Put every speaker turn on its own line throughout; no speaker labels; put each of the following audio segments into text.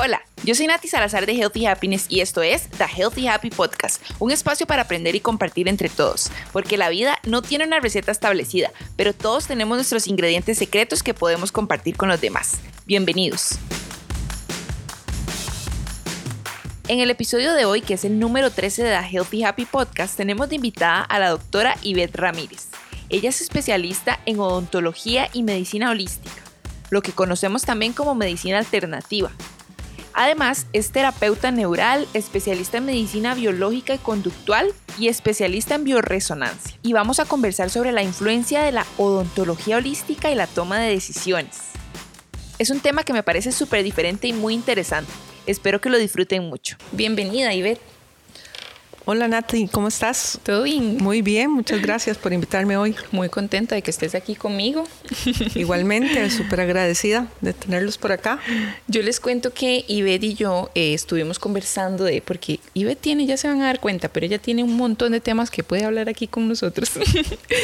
Hola, yo soy Nati Salazar de Healthy Happiness y esto es The Healthy Happy Podcast, un espacio para aprender y compartir entre todos, porque la vida no tiene una receta establecida, pero todos tenemos nuestros ingredientes secretos que podemos compartir con los demás. Bienvenidos. En el episodio de hoy, que es el número 13 de The Healthy Happy Podcast, tenemos de invitada a la doctora Ivette Ramírez. Ella es especialista en odontología y medicina holística, lo que conocemos también como medicina alternativa Además, es terapeuta neural, especialista en medicina biológica y conductual y especialista en bioresonancia. Y vamos a conversar sobre la influencia de la odontología holística y la toma de decisiones. Es un tema que me parece súper diferente y muy interesante. Espero que lo disfruten mucho. Bienvenida, Ivette.
Hola Nati, ¿cómo estás?
¿Todo bien?
Muy bien, muchas gracias por invitarme hoy.
Muy contenta de que estés aquí conmigo.
Igualmente, súper agradecida de tenerlos por acá.
Yo les cuento que Ivette y yo eh, estuvimos conversando de, porque Ivette tiene, ya se van a dar cuenta, pero ella tiene un montón de temas que puede hablar aquí con nosotros.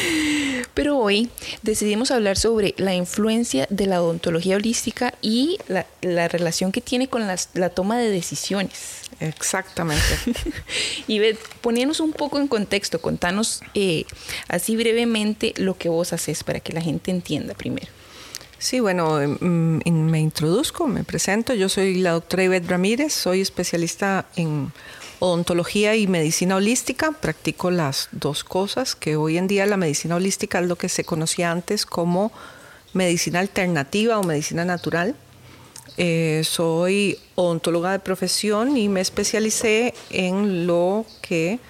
pero hoy decidimos hablar sobre la influencia de la odontología holística y la, relación que tiene con la toma de decisiones.
Exactamente.
y ve, ponernos un poco en contexto, contanos eh, así brevemente lo que vos haces para que la gente entienda primero.
Sí, bueno, mm, me introduzco, me presento. Yo soy la doctora Ivette Ramírez, soy especialista en odontología y medicina holística. Practico las dos cosas, que hoy en día la medicina holística es lo que se conocía antes como medicina alternativa o medicina natural. Eh, soy odontóloga de profesión y me especialicé en lo que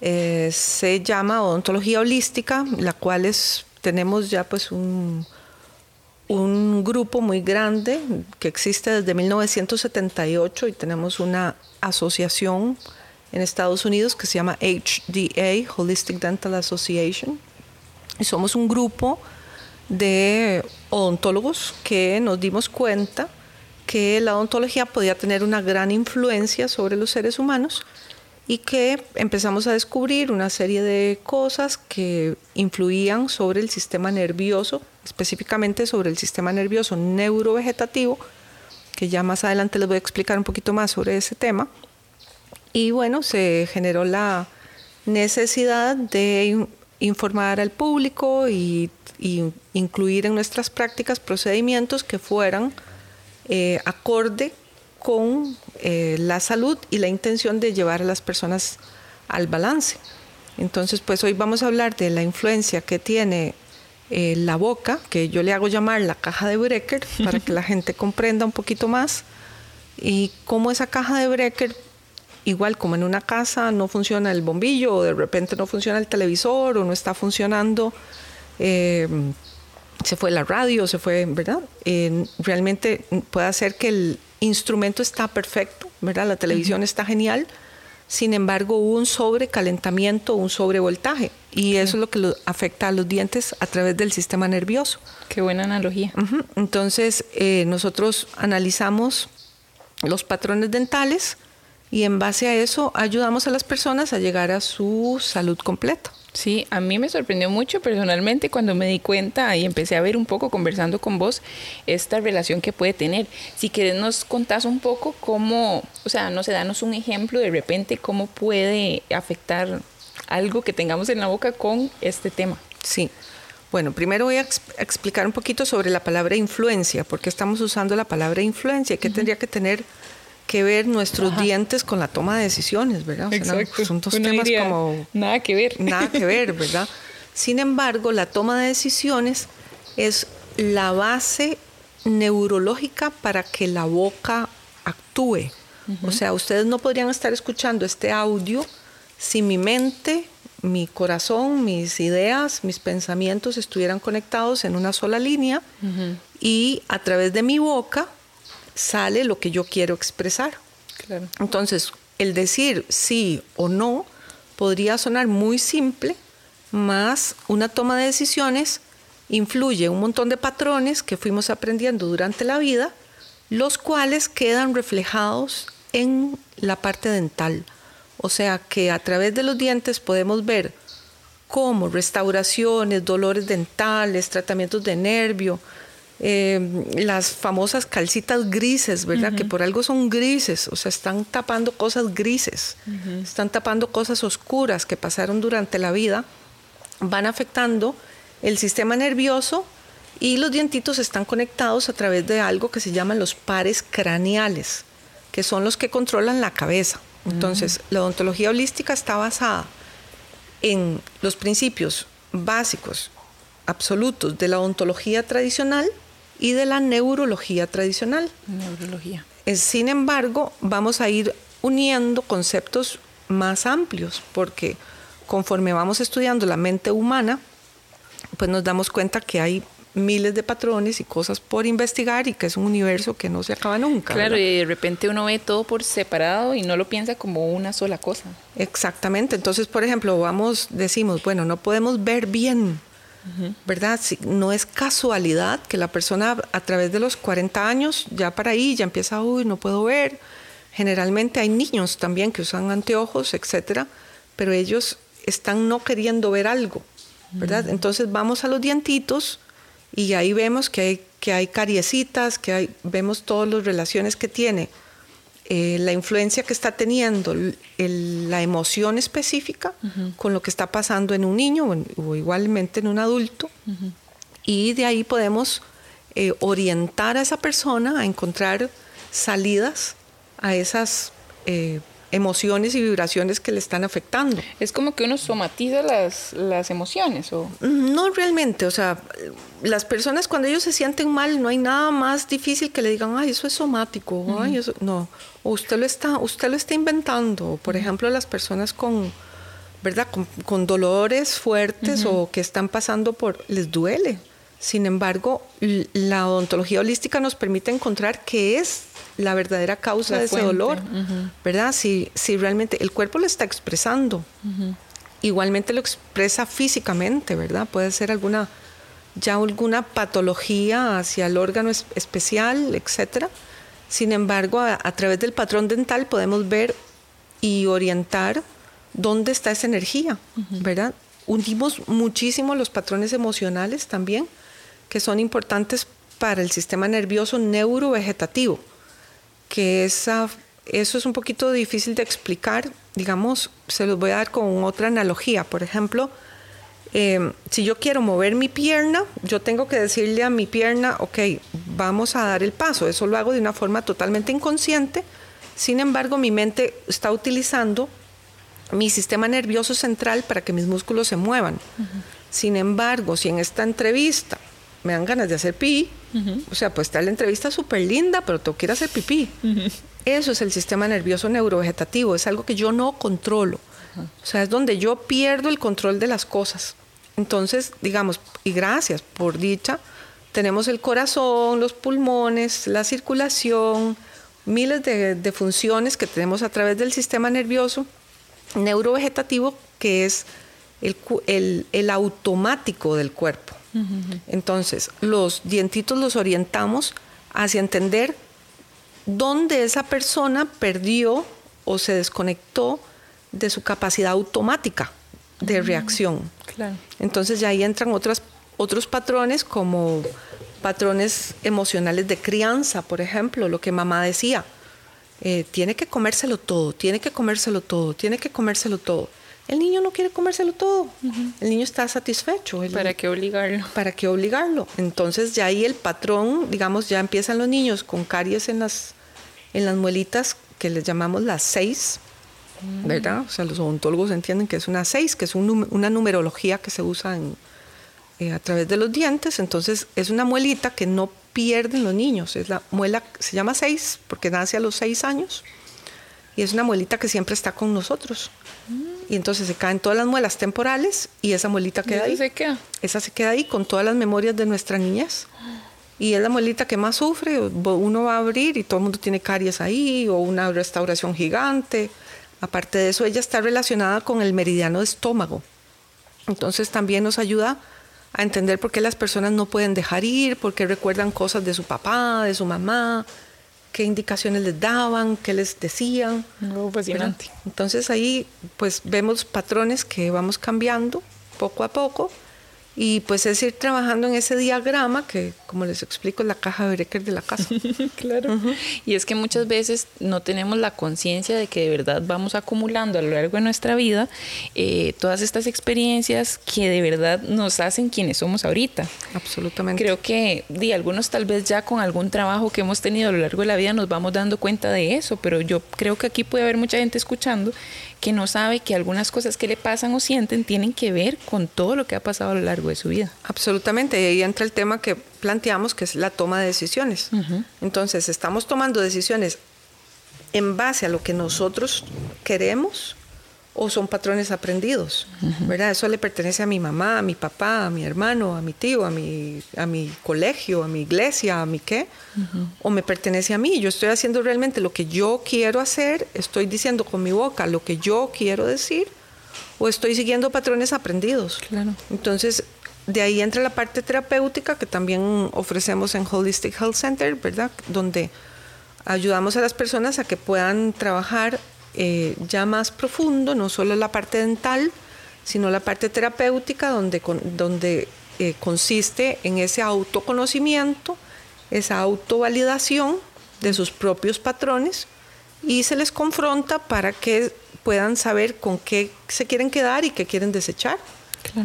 eh, se llama odontología holística, la cual es, tenemos ya pues un, un grupo muy grande que existe desde 1978 y tenemos una asociación en Estados Unidos que se llama HDA, Holistic Dental Association. Y somos un grupo de odontólogos que nos dimos cuenta que la odontología podía tener una gran influencia sobre los seres humanos y que empezamos a descubrir una serie de cosas que influían sobre el sistema nervioso, específicamente sobre el sistema nervioso neurovegetativo, que ya más adelante les voy a explicar un poquito más sobre ese tema. Y bueno, se generó la necesidad de informar al público y, y incluir en nuestras prácticas procedimientos que fueran eh, acorde con eh, la salud y la intención de llevar a las personas al balance. Entonces, pues hoy vamos a hablar de la influencia que tiene eh, la boca, que yo le hago llamar la caja de Brecker, para que la gente comprenda un poquito más, y cómo esa caja de Brecker, igual como en una casa no funciona el bombillo, o de repente no funciona el televisor, o no está funcionando se fue la radio, se fue, ¿verdad? realmente puede ser que el instrumento está perfecto, ¿verdad? La televisión está genial, sin embargo hubo un sobrecalentamiento, un sobrevoltaje, y eso es lo que afecta a los dientes a través del sistema nervioso.
Qué buena analogía.
Entonces, eh, nosotros analizamos los patrones dentales y en base a eso ayudamos a las personas a llegar a su salud completa.
Sí, a mí me sorprendió mucho personalmente cuando me di cuenta y empecé a ver un poco conversando con vos esta relación que puede tener. Si querés nos contás un poco cómo, o sea, no sé, danos un ejemplo de repente cómo puede afectar algo que tengamos en la boca con este tema.
Sí. Bueno, primero voy a explicar un poquito sobre la palabra influencia, porque estamos usando la palabra influencia, qué tendría que tener que ver nuestros dientes con la toma de decisiones, ¿verdad? son dos temas como...
Nada que ver.
Nada que ver, ¿verdad? Sin embargo, la toma de decisiones es la base neurológica para que la boca actúe. O sea, ustedes no podrían estar escuchando este audio si mi mente, mi corazón, mis ideas, mis pensamientos estuvieran conectados en una sola línea y a través de mi boca sale lo que yo quiero expresar. Entonces, el decir sí o no podría sonar muy simple, más una toma de decisiones influye un montón de patrones que fuimos aprendiendo durante la vida, los cuales quedan reflejados en la parte dental. O sea que a través de los dientes podemos ver cómo restauraciones, dolores dentales, tratamientos de nervio, Eh, las famosas calcitas grises, ¿verdad? Que por algo son grises, o sea, están tapando cosas grises, están tapando cosas oscuras que pasaron durante la vida, van afectando el sistema nervioso y los dientitos están conectados a través de algo que se llaman los pares craneales, que son los que controlan la cabeza. Entonces, la odontología holística está basada en los principios básicos, absolutos de la odontología tradicional y de la neurología tradicional.
Neurología.
Eh, sin embargo, vamos a ir uniendo conceptos más amplios, porque conforme vamos estudiando la mente humana, pues nos damos cuenta que hay miles de patrones y cosas por investigar y que es un universo que no se acaba nunca.
Claro, y de repente uno ve todo por separado y no lo piensa como una sola cosa.
Exactamente. Entonces, por ejemplo, vamos, decimos, bueno, no podemos ver bien, ¿verdad? no es casualidad que la persona a través de los 40 años, ya para ahí, ya empieza, uy, no puedo ver. Generalmente hay niños también que usan anteojos, etcétera, pero ellos están no queriendo ver algo, ¿verdad? Entonces vamos a los dientitos y ahí vemos que hay, que hay cariecitas, que hay, vemos todas las relaciones que tiene, eh, la influencia que está teniendo la emoción específica con lo que está pasando en un niño o, igualmente en un adulto. Y de ahí podemos eh, orientar a esa persona a encontrar salidas a esas eh, emociones y vibraciones que le están afectando.
Es como que uno somatiza las, las emociones, ¿o?
No realmente, o sea, las personas cuando ellos se sienten mal, no hay nada más difícil que le digan, ay, eso es somático, ay, eso, no, o usted lo está, usted lo está inventando. Por ejemplo, las personas con, ¿verdad? Con, dolores fuertes o que están pasando por, les duele. Sin embargo, la odontología holística nos permite encontrar qué es la verdadera causa de ese dolor, ¿verdad? Si, si realmente el cuerpo lo está expresando, igualmente lo expresa físicamente, ¿verdad? Puede ser alguna, ya alguna patología hacia el órgano especial, etcétera. Sin embargo, a, través del patrón dental podemos ver y orientar dónde está esa energía, ¿verdad? Unimos muchísimo los patrones emocionales también, que son importantes para el sistema nervioso neurovegetativo que esa, eso es un poquito difícil de explicar. Digamos, se los voy a dar con otra analogía. Por ejemplo, em, si yo quiero mover mi pierna, yo tengo que decirle a mi pierna, ok, vamos a dar el paso. Eso lo hago de una forma totalmente inconsciente. Sin embargo, mi mente está utilizando mi sistema nervioso central para que mis músculos se muevan. Sin embargo, si en esta entrevista me dan ganas de hacer pipí. O sea, pues está la entrevista súper linda, pero tengo que ir a hacer pipí. Eso es el sistema nervioso neurovegetativo, es algo que yo no controlo. O sea, es donde yo pierdo el control de las cosas. Entonces, digamos, y gracias por dicha, tenemos el corazón, los pulmones, la circulación, miles de, funciones que tenemos a través del sistema nervioso neurovegetativo, que es el automático del cuerpo. Entonces, los dientitos los orientamos hacia entender dónde esa persona perdió o se desconectó de su capacidad automática de reacción. Entonces ya ahí entran otras, otros patrones como patrones emocionales de crianza, por ejemplo, lo que mamá decía, eh, tiene que comérselo todo, tiene que comérselo todo, tiene que comérselo todo. El niño no quiere comérselo todo. El niño está satisfecho.
¿Para qué obligarlo?
¿Para qué obligarlo? Entonces ya ahí el patrón, digamos, ya empiezan los niños con caries en las, en las muelitas que les llamamos las seis, mm. ¿verdad? O sea, los odontólogos entienden que es una seis, que es una numerología que se usa eh, a través de los dientes. Entonces es una muelita que no pierden los niños. Es la muela, se llama seis porque nace a los seis años. Y es una muelita que siempre está con nosotros. Mm y entonces se caen todas las muelas temporales y esa muelita queda ahí.
Se queda?
Esa se queda ahí con todas las memorias de nuestra niñez. Y es la muelita que más sufre. Uno va a abrir y todo el mundo tiene caries ahí o una restauración gigante. Aparte de eso, ella está relacionada con el meridiano de estómago. Entonces también nos ayuda a entender por qué las personas no pueden dejar ir, por qué recuerdan cosas de su papá, de su mamá, qué indicaciones les daban, qué les decían.
fascinante.
Entonces ahí pues vemos patrones que vamos cambiando poco a poco Y pues es ir trabajando en ese diagrama que, como les explico, es la caja de Brecker de la casa.
claro. Y es que muchas veces no tenemos la conciencia de que de verdad vamos acumulando a lo largo de nuestra vida eh, todas estas experiencias que de verdad nos hacen quienes somos ahorita.
Absolutamente.
Creo que di, algunos tal vez ya con algún trabajo que hemos tenido a lo largo de la vida nos vamos dando cuenta de eso, pero yo creo que aquí puede haber mucha gente escuchando que no sabe que algunas cosas que le pasan o sienten tienen que ver con todo lo que ha pasado a lo largo de su vida.
Absolutamente, y ahí entra el tema que planteamos, que es la toma de decisiones. Entonces, estamos tomando decisiones en base a lo que nosotros queremos o son patrones aprendidos, ¿verdad? Eso le pertenece a mi mamá, a mi papá, a mi hermano, a mi tío, a mi, a mi colegio, a mi iglesia, a mi qué, o me pertenece a mí. Yo estoy haciendo realmente lo que yo quiero hacer, estoy diciendo con mi boca lo que yo quiero decir, o estoy siguiendo patrones aprendidos.
Claro.
Entonces, de ahí entra la parte terapéutica que también ofrecemos en Holistic Health Center, ¿verdad? Donde ayudamos a las personas a que puedan trabajar eh, ya más profundo, no solo la parte dental, sino la parte terapéutica, donde, donde eh, consiste en ese autoconocimiento, esa autovalidación de sus propios patrones y se les confronta para que puedan saber con qué se quieren quedar y qué quieren desechar,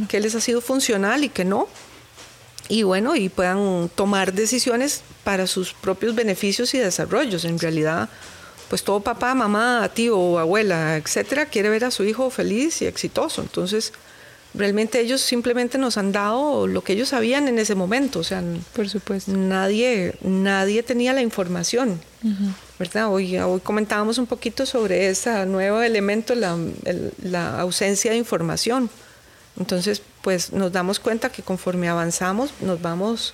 qué les ha sido funcional y qué no. Y bueno, y puedan tomar decisiones para sus propios beneficios y desarrollos. En realidad, pues todo papá, mamá, tío, abuela, etcétera, quiere ver a su hijo feliz y exitoso. Entonces, realmente ellos simplemente nos han dado lo que ellos sabían en ese momento. O sea,
por supuesto.
Nadie, nadie tenía la información. ¿verdad? Hoy, hoy comentábamos un poquito sobre ese nuevo elemento, la, la ausencia de información. Entonces, pues nos damos cuenta que conforme avanzamos, nos vamos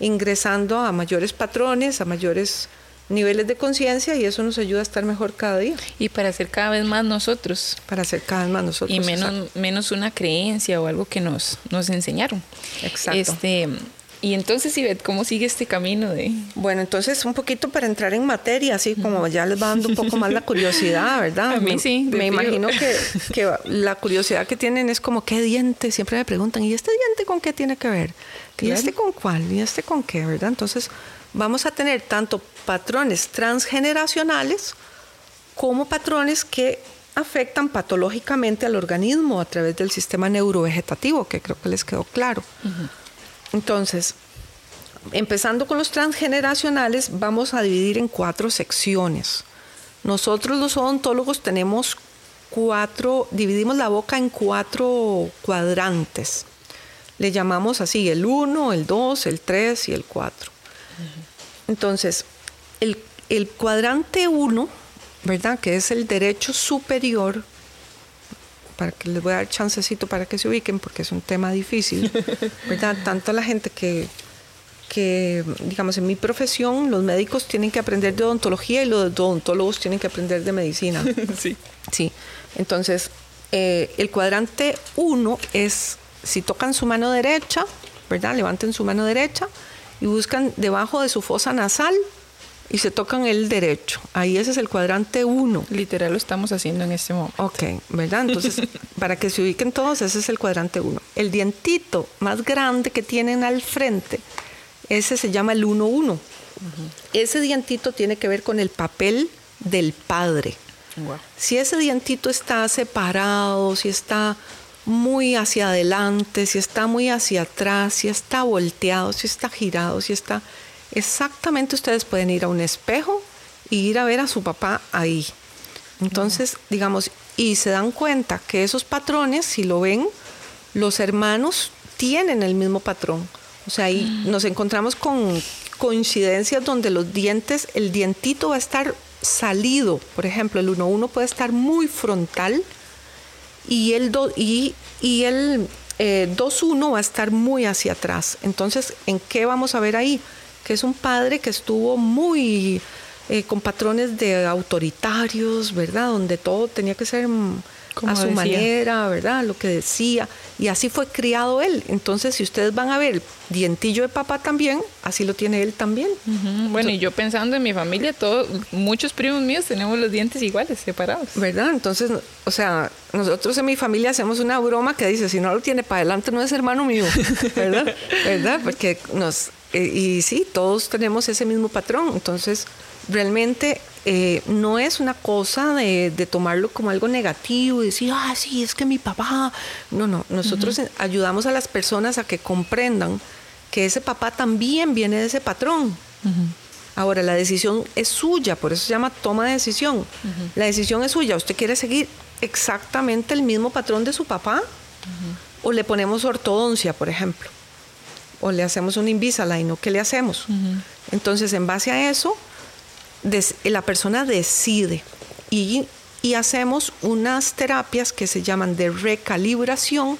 ingresando a mayores patrones, a mayores niveles de conciencia y eso nos ayuda a estar mejor cada día.
Y para ser cada vez más nosotros.
Para ser cada vez más nosotros.
Y menos, menos una creencia o algo que nos, nos enseñaron.
Exacto.
Este, y entonces, Ivette, ¿cómo sigue este camino de...?
Bueno, entonces un poquito para entrar en materia, así como ya les va dando un poco más la curiosidad, ¿verdad?
A mí sí.
Me imagino que, que, la curiosidad que tienen es como, ¿qué diente? Siempre me preguntan, ¿y este diente con qué tiene que ver? ¿Y este con cuál? ¿Y este con qué? ¿Verdad? Entonces vamos a tener tanto patrones transgeneracionales como patrones que afectan patológicamente al organismo a través del sistema neurovegetativo, que creo que les quedó claro. Entonces, empezando con los transgeneracionales, vamos a dividir en cuatro secciones. Nosotros los odontólogos tenemos cuatro, dividimos la boca en cuatro cuadrantes. Le llamamos así el 1, el 2, el 3 y el 4. Entonces, el, cuadrante 1, ¿verdad? Que es el derecho superior, para que les voy a dar chancecito para que se ubiquen, porque es un tema difícil, ¿verdad? Tanto la gente que, que, digamos, en mi profesión, los médicos tienen que aprender de odontología y los odontólogos tienen que aprender de medicina.
Sí.
Sí. Entonces, eh, el cuadrante 1 es, si tocan su mano derecha, ¿verdad? Levanten su mano derecha y buscan debajo de su fosa nasal y se tocan el derecho. Ahí ese es el cuadrante 1.
Literal lo estamos haciendo en este momento.
Ok, ¿verdad? Entonces, para que se ubiquen todos, ese es el cuadrante 1. El dientito más grande que tienen al frente, ese se llama el 1-1. Ese dientito tiene que ver con el papel del padre. Si ese dientito está separado, si está muy hacia adelante, si está muy hacia atrás, si está volteado, si está girado, si está... Exactamente ustedes pueden ir a un espejo y ir a ver a su papá ahí. Entonces, digamos, y se dan cuenta que esos patrones, si lo ven, los hermanos tienen el mismo patrón. O sea, ahí mm. nos encontramos con coincidencias donde los dientes, el dientito va a estar salido. Por ejemplo, el 1-1 puede estar muy frontal y el, y, y el 2-1 eh, va a estar muy hacia atrás. Entonces, ¿en qué vamos a ver ahí? Que es un padre que estuvo muy eh, con patrones de autoritarios, ¿verdad? Donde todo tenía que ser... A su manera, ¿verdad? Lo que decía. Y así fue criado él. Entonces, si ustedes van a ver dientillo de papá también, así lo tiene él también.
Bueno, y yo pensando en mi familia, todos, muchos primos míos tenemos los dientes iguales, separados.
¿Verdad? Entonces, o sea, nosotros en mi familia hacemos una broma que dice, si no lo tiene para adelante no es hermano mío, ¿verdad? ¿Verdad? Porque nos... Eh, y sí, todos tenemos ese mismo patrón. Entonces, realmente eh, no es una cosa de, tomarlo como algo negativo y decir, ah, sí, es que mi papá. No, no, nosotros ayudamos a las personas a que comprendan que ese papá también viene de ese patrón. Ahora, la decisión es suya, por eso se llama toma de decisión. La decisión es suya. ¿Usted quiere seguir exactamente el mismo patrón de su papá? ¿O le ponemos ortodoncia, por ejemplo? ¿O le hacemos un Invisalign? ¿O qué le hacemos? Entonces, en base a eso, la persona decide y, hacemos unas terapias que se llaman de recalibración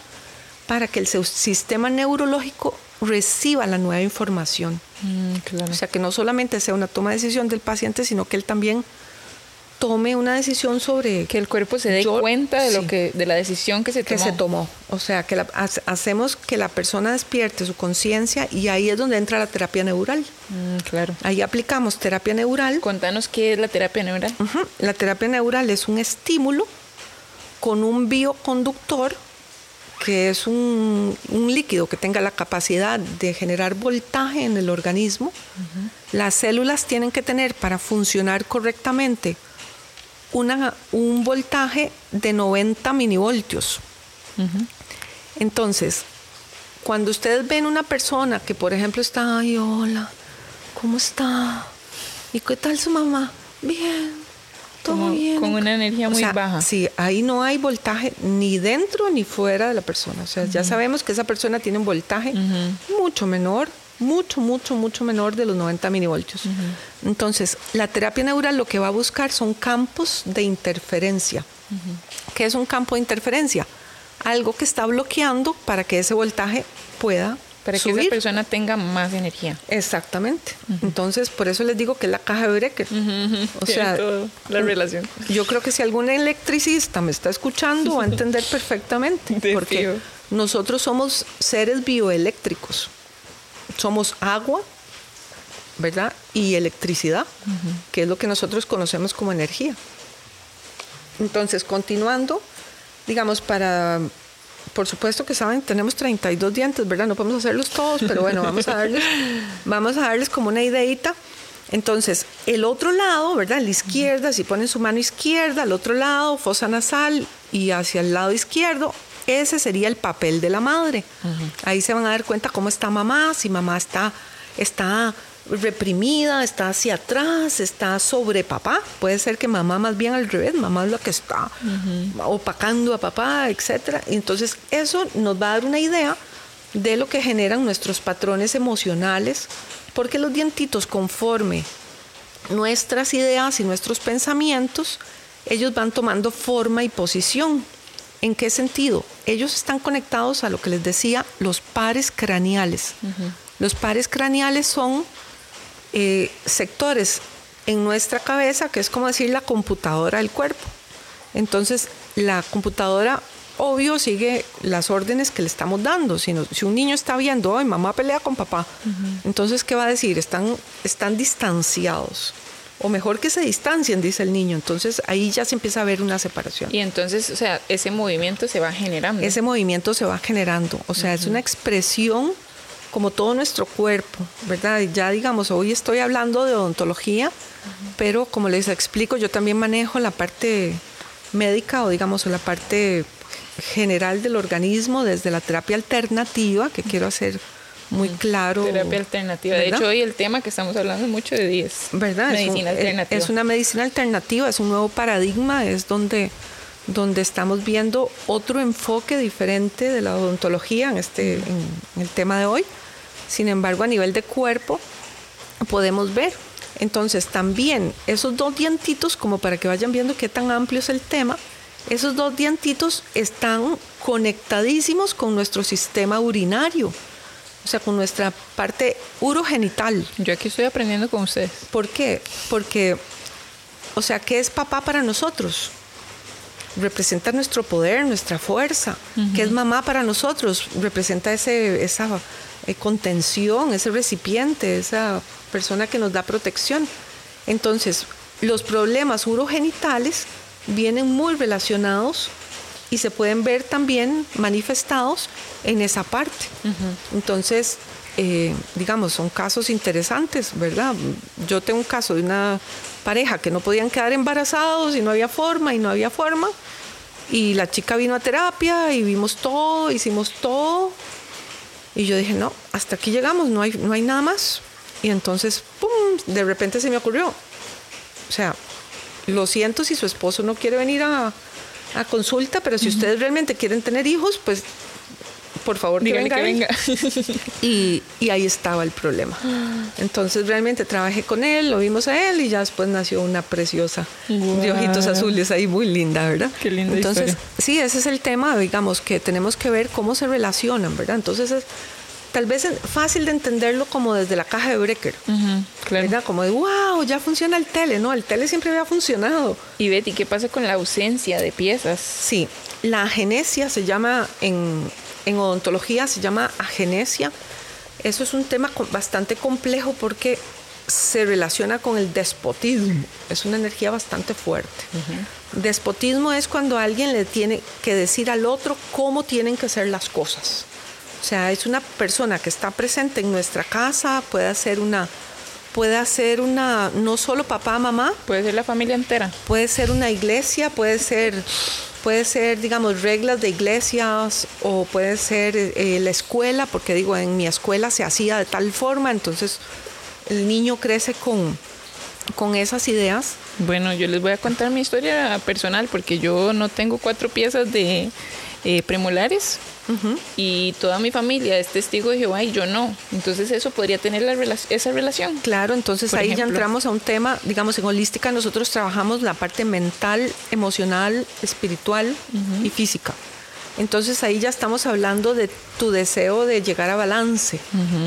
para que el sistema neurológico reciba la nueva información. Mm, o sea, que no solamente sea una toma de decisión del paciente, sino que él también tome una decisión sobre
que el cuerpo se dé cuenta de lo que de la decisión que se
tomó. Que se tomó. O sea, que hacemos que la persona despierte su conciencia y ahí es donde entra la terapia neural.
Mm, claro.
Ahí aplicamos terapia neural.
Contanos qué es la terapia neural.
La terapia neural es un estímulo con un bioconductor que es un, líquido que tenga la capacidad de generar voltaje en el organismo. Las células tienen que tener para funcionar correctamente una, un voltaje de 90 milivoltios. Entonces, cuando ustedes ven una persona que, por ejemplo, está, ay, hola, ¿cómo está? ¿Y qué tal su mamá? Bien, todo bien.
Con una energía muy baja.
Sí, ahí no hay voltaje ni dentro ni fuera de la persona. O sea, ya sabemos que esa persona tiene un voltaje mucho menor mucho, mucho, mucho menor de los 90 milivoltios. Entonces, la terapia neural lo que va a buscar son campos de interferencia. ¿Qué es un campo de interferencia? Algo que está bloqueando para que ese voltaje pueda
para que esa persona tenga más energía.
Exactamente. Entonces, por eso les digo que es la caja de Brecker.
O sea, la relación.
Yo creo que si algún electricista me está escuchando va a entender perfectamente. porque nosotros somos seres bioeléctricos somos agua, ¿verdad? Y electricidad, que es lo que nosotros conocemos como energía. Entonces, continuando, digamos, para, por supuesto que saben, tenemos 32 dientes, ¿verdad? No podemos hacerlos todos, pero bueno, vamos a darles, vamos a darles como una ideita. Entonces, el otro lado, ¿verdad? La izquierda, si ponen su mano izquierda, al otro lado, fosa nasal y hacia el lado izquierdo, ese sería el papel de la madre. Ahí se van a dar cuenta cómo está mamá, si mamá está, está reprimida, está hacia atrás, está sobre papá. Puede ser que mamá más bien al revés, mamá es la que está opacando a papá, etc. Entonces eso nos va a dar una idea de lo que generan nuestros patrones emocionales, porque los dientitos conforme nuestras ideas y nuestros pensamientos, ellos van tomando forma y posición. ¿En qué sentido? Ellos están conectados a lo que les decía, los pares craneales. Los pares craneales son eh, sectores en nuestra cabeza, que es como decir la computadora del cuerpo. Entonces, la computadora, obvio, sigue las órdenes que le estamos dando. Si, si un niño está viendo, ay, mamá pelea con papá, entonces, ¿qué va a decir? Están, están distanciados o mejor que se distancien, dice el niño. Entonces ahí ya se empieza a ver una separación.
Y entonces, o sea, ese movimiento se va generando.
Ese movimiento se va generando, o sea, es una expresión como todo nuestro cuerpo, ¿verdad? Ya digamos, hoy estoy hablando de odontología, pero como les explico, yo también manejo la parte médica o digamos la parte general del organismo desde la terapia alternativa que quiero hacer muy claro.
Terapia alternativa. De hecho, hoy el tema que estamos hablando es mucho de 10.
¿Verdad? Medicina es alternativa. Es una medicina alternativa, es un nuevo paradigma, es donde, donde estamos viendo otro enfoque diferente de la odontología en, este, en el tema de hoy. Sin embargo, a nivel de cuerpo, podemos ver. Entonces, también esos dos dientitos, como para que vayan viendo qué tan amplio es el tema, esos dos dientitos están conectadísimos con nuestro sistema urinario o sea, con nuestra parte urogenital.
Yo aquí estoy aprendiendo con ustedes.
¿Por qué? Porque, o sea, ¿qué es papá para nosotros? representa nuestro poder, nuestra fuerza, que es mamá para nosotros, representa ese, esa eh, contención, ese recipiente, esa persona que nos da protección. Entonces, los problemas urogenitales vienen muy relacionados y se pueden ver también manifestados en esa parte. Entonces, eh, digamos, son casos interesantes, ¿verdad? Yo tengo un caso de una pareja que no podían quedar embarazados y no había forma y no había forma. Y la chica vino a terapia y vimos todo, hicimos todo. Y yo dije, no, hasta aquí llegamos, no hay, no hay nada más. Y entonces, ¡pum!, de repente se me ocurrió. O sea, lo siento si su esposo no quiere venir a, a consulta, pero si ustedes realmente quieren tener hijos, pues por favor que venga. Que venga. y, y, ahí estaba el problema. Entonces realmente trabajé con él, lo vimos a él y ya después nació una preciosa de ojitos azules ahí, muy linda, ¿verdad?
Qué linda
Entonces, sí, ese es el tema, digamos, que tenemos que ver cómo se relacionan, ¿verdad? Entonces es tal vez es fácil de entenderlo como desde la caja de Brecker, ¿verdad? Como de, wow, ya funciona el tele, ¿no? El tele siempre había funcionado.
Y Betty, ¿qué pasa con la ausencia de piezas?
Sí, la agenesia se llama en, en odontología se llama agenesia. Eso es un tema bastante complejo porque se relaciona con el despotismo. Es una energía bastante fuerte. Despotismo es cuando alguien le tiene que decir al otro cómo tienen que ser las cosas. O sea, es una persona que está presente en nuestra casa, puede ser una puede ser una no solo papá, mamá,
puede ser la familia entera.
Puede ser una iglesia, puede ser puede ser, digamos, reglas de iglesias o puede ser eh, la escuela, porque digo, en mi escuela se hacía de tal forma, entonces el niño crece con, con esas ideas.
Bueno, yo les voy a contar mi historia personal porque yo no tengo cuatro piezas de eh, premolares y toda mi familia es testigo de Jehová y yo no. Entonces eso podría tener esa relación.
Claro, entonces ahí ya entramos a un tema, digamos, en holística nosotros trabajamos la parte mental, emocional, espiritual y física. Entonces ahí ya estamos hablando de tu deseo de llegar a balance,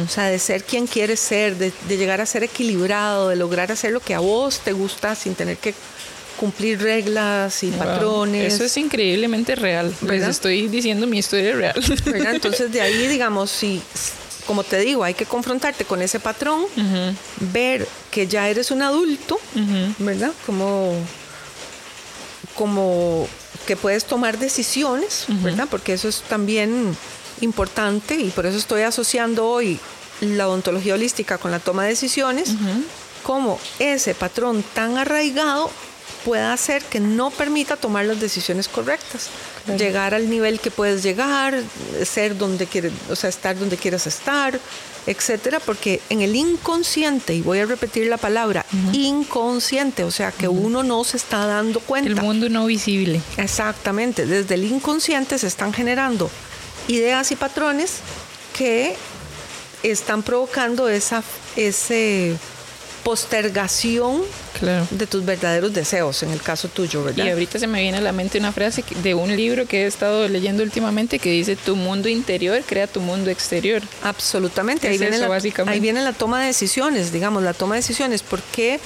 o sea, de ser quien quieres ser, de, llegar a ser equilibrado, de lograr hacer lo que a vos te gusta sin tener que cumplir reglas y patrones.
Eso es increíblemente real. Les estoy diciendo mi historia real.
Entonces de ahí, digamos, si, como te digo, hay que confrontarte con ese patrón, ver que ya eres un adulto, ¿verdad? Como, como que puedes tomar decisiones, ¿verdad? Porque eso es también importante y por eso estoy asociando hoy la odontología holística con la toma de decisiones, como ese patrón tan arraigado pueda hacer que no permita tomar las decisiones correctas, llegar al nivel que puedes llegar, ser donde quieres, o sea, estar donde quieras estar, etcétera, porque en el inconsciente, y voy a repetir la palabra, inconsciente, o sea, que uno no se está dando cuenta.
El mundo no visible.
Exactamente, desde el inconsciente se están generando ideas y patrones que están provocando esa, ese postergación de tus verdaderos deseos, en el caso tuyo, ¿verdad?
Y ahorita se me viene a la mente una frase de un libro que he estado leyendo últimamente que dice, tu mundo interior crea tu mundo exterior.
Absolutamente, ahí, viene la, ahí viene la toma de decisiones, digamos, la toma de decisiones. ¿Por qué,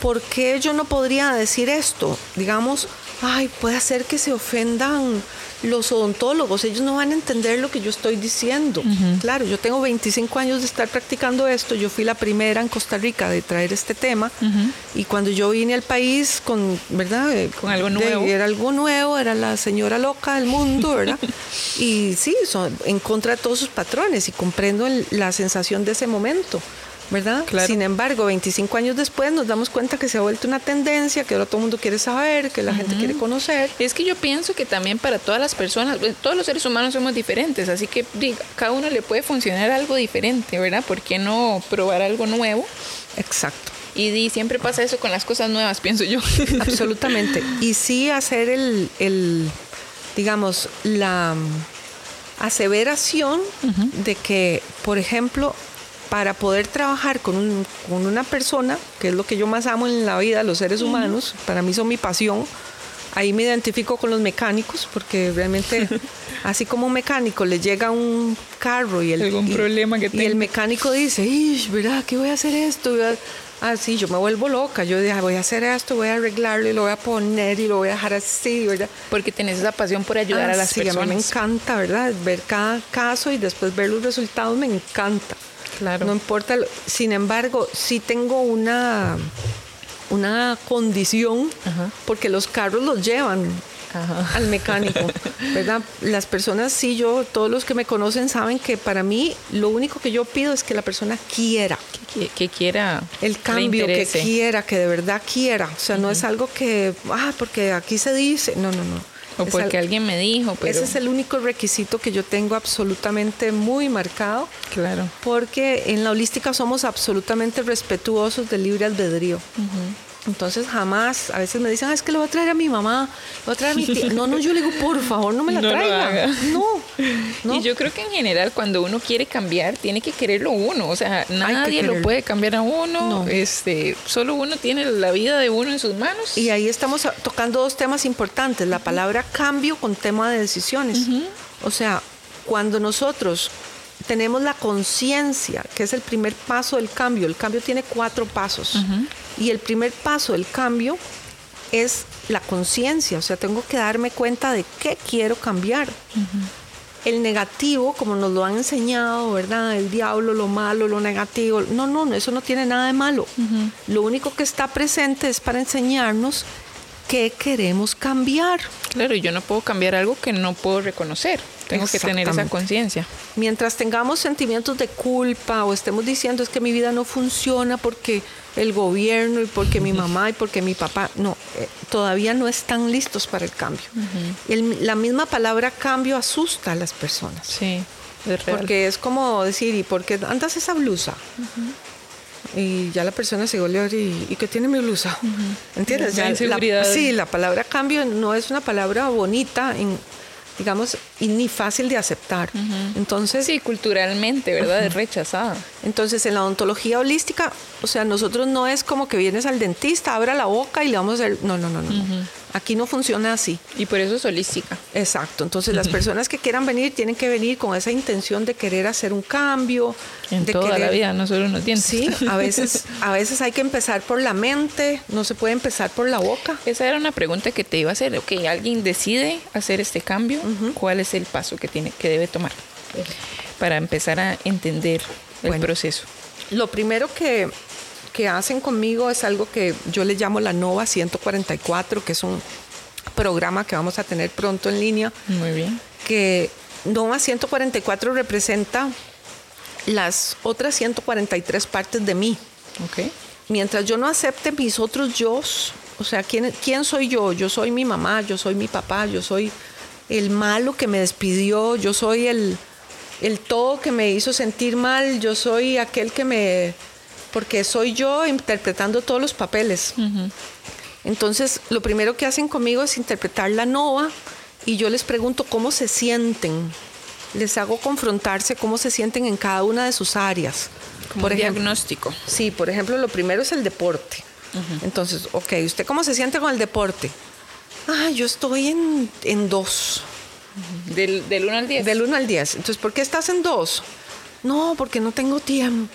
¿Por qué yo no podría decir esto? Digamos, ay, puede ser que se ofendan los odontólogos, ellos no van a entender lo que yo estoy diciendo. Claro, yo tengo 25 años de estar practicando esto, yo fui la primera en Costa Rica de traer este tema y cuando yo vine al país con, ¿verdad?
Eh, con algo nuevo.
era algo nuevo, era la señora loca del mundo, ¿verdad? y sí, son en contra de todos sus patrones y comprendo la sensación de ese momento. ¿Verdad? Sin embargo, 25 años después nos damos cuenta que se ha vuelto una tendencia, que ahora todo el mundo quiere saber, que la gente quiere conocer.
Es que yo pienso que también para todas las personas, eh, todos los seres humanos somos diferentes, así que diga, cada uno le puede funcionar algo diferente, ¿verdad? ¿Por qué no probar algo nuevo?
Exacto.
Y, siempre pasa eso con las cosas nuevas, pienso yo.
Absolutamente. Y sí hacer el, el digamos, la aseveración de que, por ejemplo, para poder trabajar con, una persona, que es lo que yo más amo en la vida, los seres humanos, para mí son mi pasión, ahí me identifico con los mecánicos porque realmente así como un mecánico le llega un carro y el,
¿Algún
y-
problema que
y el mecánico dice, "Ish, ¿verdad? ¿Qué voy a hacer esto? Ah, sí, yo me vuelvo loca. Yo digo, "Ah, voy a hacer esto, voy a arreglarlo y lo voy a poner y lo voy a dejar así, ¿verdad?
Porque tenés esa pasión por ayudar
Ah,
a las
sí,
personas.
A mí me encanta, ¿verdad? Ver cada caso y después ver los resultados me encanta.
Claro.
No importa. Sin embargo, sí tengo una, una condición
Ajá.
porque los carros los llevan
Ajá.
al mecánico, ¿verdad? Las personas, sí, yo, todos los que me conocen saben que para mí lo único que yo pido es que la persona quiera
Que, que quiera
el cambio, que quiera, que de verdad quiera. O sea, no es algo que, ah, porque aquí se dice, no, no, no.
O
Es
porque
al-
alguien me dijo, pero
ese es el único requisito que yo tengo absolutamente muy marcado,
claro.
porque en la holística somos absolutamente respetuosos del libre albedrío. Entonces jamás, a veces me dicen, ah, es que lo voy a traer a mi mamá, lo voy a traer a mi tía. No, no, yo le digo, por favor, no me la
No
traiga. No, no.
Y yo creo que en general cuando uno quiere cambiar, tiene que quererlo uno. O sea, nadie lo puede cambiar a uno.
No.
Este, solo uno tiene la vida de uno en sus manos.
Y ahí estamos tocando dos temas importantes, la palabra cambio con tema de decisiones. O sea, cuando nosotros tenemos la conciencia, que es el primer paso del cambio, el cambio tiene cuatro pasos. Y el primer paso del cambio es la conciencia, o sea, tengo que darme cuenta de qué quiero cambiar. El negativo, como nos lo han enseñado, ¿verdad? El diablo, lo malo, lo negativo. No, no, no, eso no tiene nada de malo. Lo único que está presente es para enseñarnos qué queremos cambiar.
Claro, y yo no puedo cambiar algo que no puedo reconocer. Tengo que tener esa conciencia.
Mientras tengamos sentimientos de culpa o estemos diciendo es que mi vida no funciona porque el gobierno y porque mi mamá y porque mi papá, no, eh, todavía no están listos para el cambio. El- la misma palabra cambio asusta a las personas.
Sí, es real.
Porque es como decir, ¿y por qué andas esa blusa? Y ya la persona se goleó y, ¿y qué tiene mi blusa? ¿Entiendes?
La
sí, la palabra cambio no es una palabra bonita, en, digamos, y ni fácil de aceptar. Entonces,
Sí, culturalmente, ¿verdad? Es rechazada.
entonces, en la odontología holística, o sea, nosotros no es como que vienes al dentista, abra la boca y le vamos a hacer. No, no, no, no. Aquí no funciona así.
Y por eso es holística.
Exacto. Entonces, las personas que quieran venir tienen que venir con esa intención de querer hacer un cambio.
En
de
toda la vida, no solo en los dientes.
Sí, a veces, a veces hay que empezar por la mente, no se puede empezar por la boca.
Esa era una pregunta que te iba a hacer. Ok, alguien decide hacer este cambio. ¿Cuál es el paso que, tiene, que debe tomar para empezar a entender el
Bueno.
proceso?
Lo primero que, que hacen conmigo es algo que yo le llamo la NOVA 144, que es un programa que vamos a tener pronto en línea,
Muy bien.
que NOVA 144 representa las otras 143 partes de mí.
Ok.
mientras yo no acepte mis otros yo, o sea, ¿quién, ¿quién soy yo? Yo soy mi mamá, yo soy mi papá, yo soy el malo que me despidió, yo soy el, el todo que me hizo sentir mal, yo soy aquel que me... porque soy yo interpretando todos los papeles. Entonces, lo primero que hacen conmigo es interpretar la nova y yo les pregunto cómo se sienten. Les hago confrontarse cómo se sienten en cada una de sus áreas.
Como un diagnóstico.
Sí, por ejemplo, lo primero es el deporte. Entonces, ok, ¿usted cómo se siente con el deporte? Ah, yo estoy en, en dos,
Del, del 1 al 10.
del 1 al 10. Entonces, ¿por qué estás en dos? No, porque no tengo tiempo.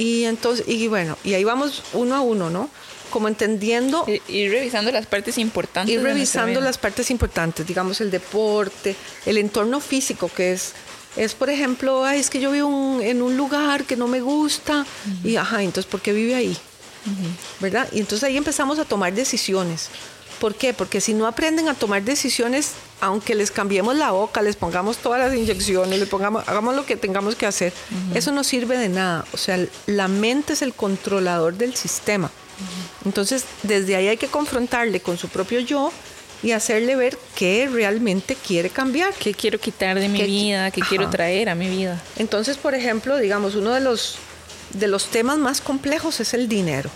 Y entonces, y bueno, y ahí vamos uno a uno, ¿no? Como entendiendo
Ir, ir revisando las partes importantes.
ir revisando las partes importantes, digamos el deporte, el entorno físico, que es, es por ejemplo, Ay, es que yo vivo un- en un lugar que no me gusta, y ajá, entonces, ¿por qué vive ahí? ¿Verdad? Y entonces ahí empezamos a tomar decisiones. ¿Por qué? Porque si no aprenden a tomar decisiones, aunque les cambiemos la boca, les pongamos todas las inyecciones, les pongamos, hagamos lo que tengamos que hacer, eso no sirve de nada. O sea, la mente es el controlador del sistema. Entonces, desde ahí hay que confrontarle con su propio yo y hacerle ver qué realmente quiere cambiar.
¿Qué quiero quitar de mi
¿Qué-
vida? ¿Qué quiero traer a mi vida?
Entonces, por ejemplo, digamos, uno de los, de los temas más complejos es el dinero.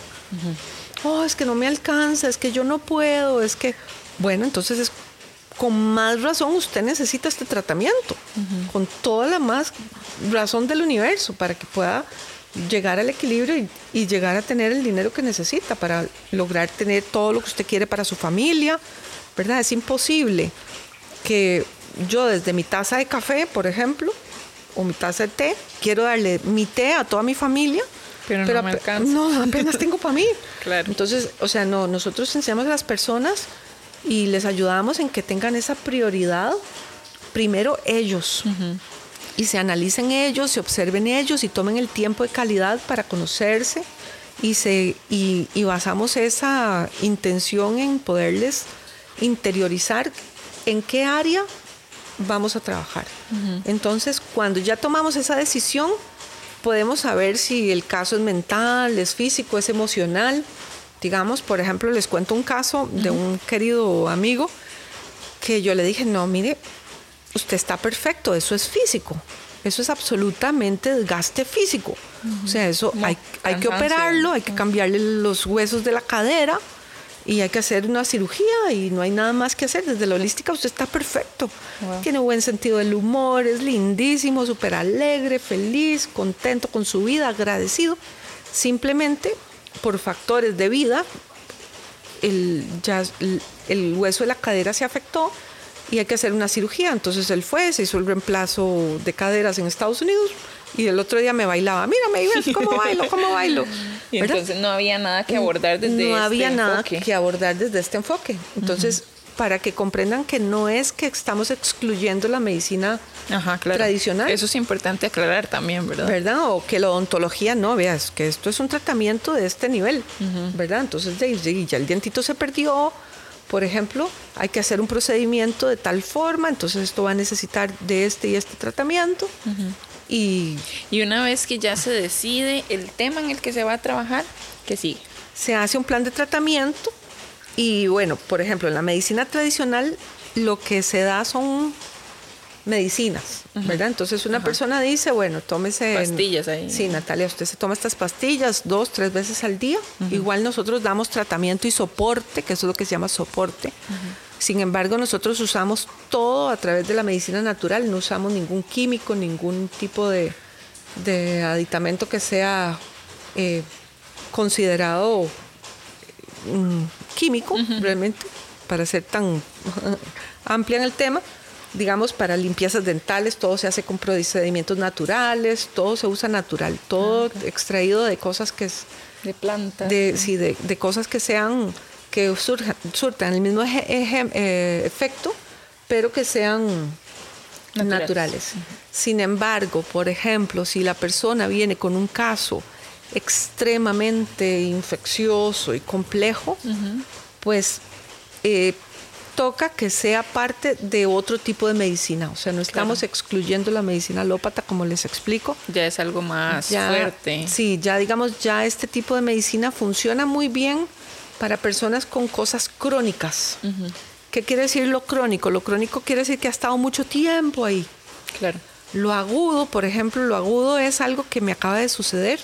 Oh, es que no me alcanza, es que yo no puedo, es que... Bueno, entonces es con más razón usted necesita este tratamiento, con toda la más razón del universo para que pueda llegar al equilibrio y, y, llegar a tener el dinero que necesita para lograr tener todo lo que usted quiere para su familia, ¿verdad? Es imposible que yo desde mi taza de café, por ejemplo, o mi taza de té, quiero darle mi té a toda mi familia.
Pero, no me alcanza.
No, apenas tengo para mí.
Claro.
Entonces, o sea, no, nosotros enseñamos a las personas y les ayudamos en que tengan esa prioridad, primero ellos. Y se analicen ellos, se observen ellos y tomen el tiempo de calidad para conocerse y, se, y, y basamos esa intención en poderles interiorizar en qué área vamos a trabajar. Entonces, cuando ya tomamos esa decisión, podemos saber si el caso es mental, es físico, es emocional. Digamos, por ejemplo, les cuento un caso de un querido amigo que yo le dije, no, mire, usted está perfecto, eso es físico. Eso es absolutamente desgaste físico. O sea, eso hay, hay que operarlo, hay que cambiarle los huesos de la cadera, y hay que hacer una cirugía y no hay nada más que hacer. Desde la holística usted está perfecto. Tiene buen sentido del humor, es lindísimo, súper alegre, feliz, contento con su vida, agradecido. Simplemente por factores de vida, el, ya, el, hueso de la cadera se afectó y hay que hacer una cirugía. Entonces él fue, se hizo el reemplazo de caderas en Estados Unidos y el otro día me bailaba, mírame, cómo bailo, cómo bailo.
Y entonces no había nada que abordar desde
no
este
había nada
enfoque.
que abordar desde este enfoque. Entonces, para que comprendan que no es que estamos excluyendo la medicina
Ajá, claro.
tradicional.
Eso es importante aclarar también, ¿verdad?
¿Verdad? O que la odontología no, veas, que esto es un tratamiento de este nivel, ¿verdad? Entonces, ya el dientito se perdió, por ejemplo, hay que hacer un procedimiento de tal forma, entonces esto va a necesitar de este y este tratamiento. Y,
y una vez que ya se decide el tema en el que se va a trabajar, ¿qué sigue?
Se hace un plan de tratamiento y bueno, por ejemplo, en la medicina tradicional lo que se da son medicinas, ¿verdad? Entonces una persona dice, bueno, tómese...
Pastillas ahí.
Sí, Natalia, usted se toma estas pastillas dos, tres veces al día. Igual nosotros damos tratamiento y soporte, que eso es lo que se llama soporte. Sin embargo, nosotros usamos todo a través de la medicina natural, no usamos ningún químico, ningún tipo de, de aditamento que sea eh, considerado mm, químico, realmente, para ser tan amplia en el tema. Digamos, para limpiezas dentales, todo se hace con procedimientos naturales, todo se usa natural, todo extraído de cosas que es...
De plantas.
De, sí, de, de cosas que sean que surjan, surtan el mismo eje, eje, eh, efecto, pero que sean naturales. naturales. Sin embargo, por ejemplo, si la persona viene con un caso extremadamente infeccioso y complejo, pues eh, toca que sea parte de otro tipo de medicina. O sea, no estamos claro. excluyendo la medicina alópata, como les explico.
Ya es algo más
ya,
fuerte.
Sí, ya digamos, ya este tipo de medicina funciona muy bien para personas con cosas crónicas. Uh -huh. ¿Qué quiere decir lo crónico? Lo crónico quiere decir que ha estado mucho tiempo ahí.
Claro.
Lo agudo, por ejemplo, lo agudo es algo que me acaba de suceder.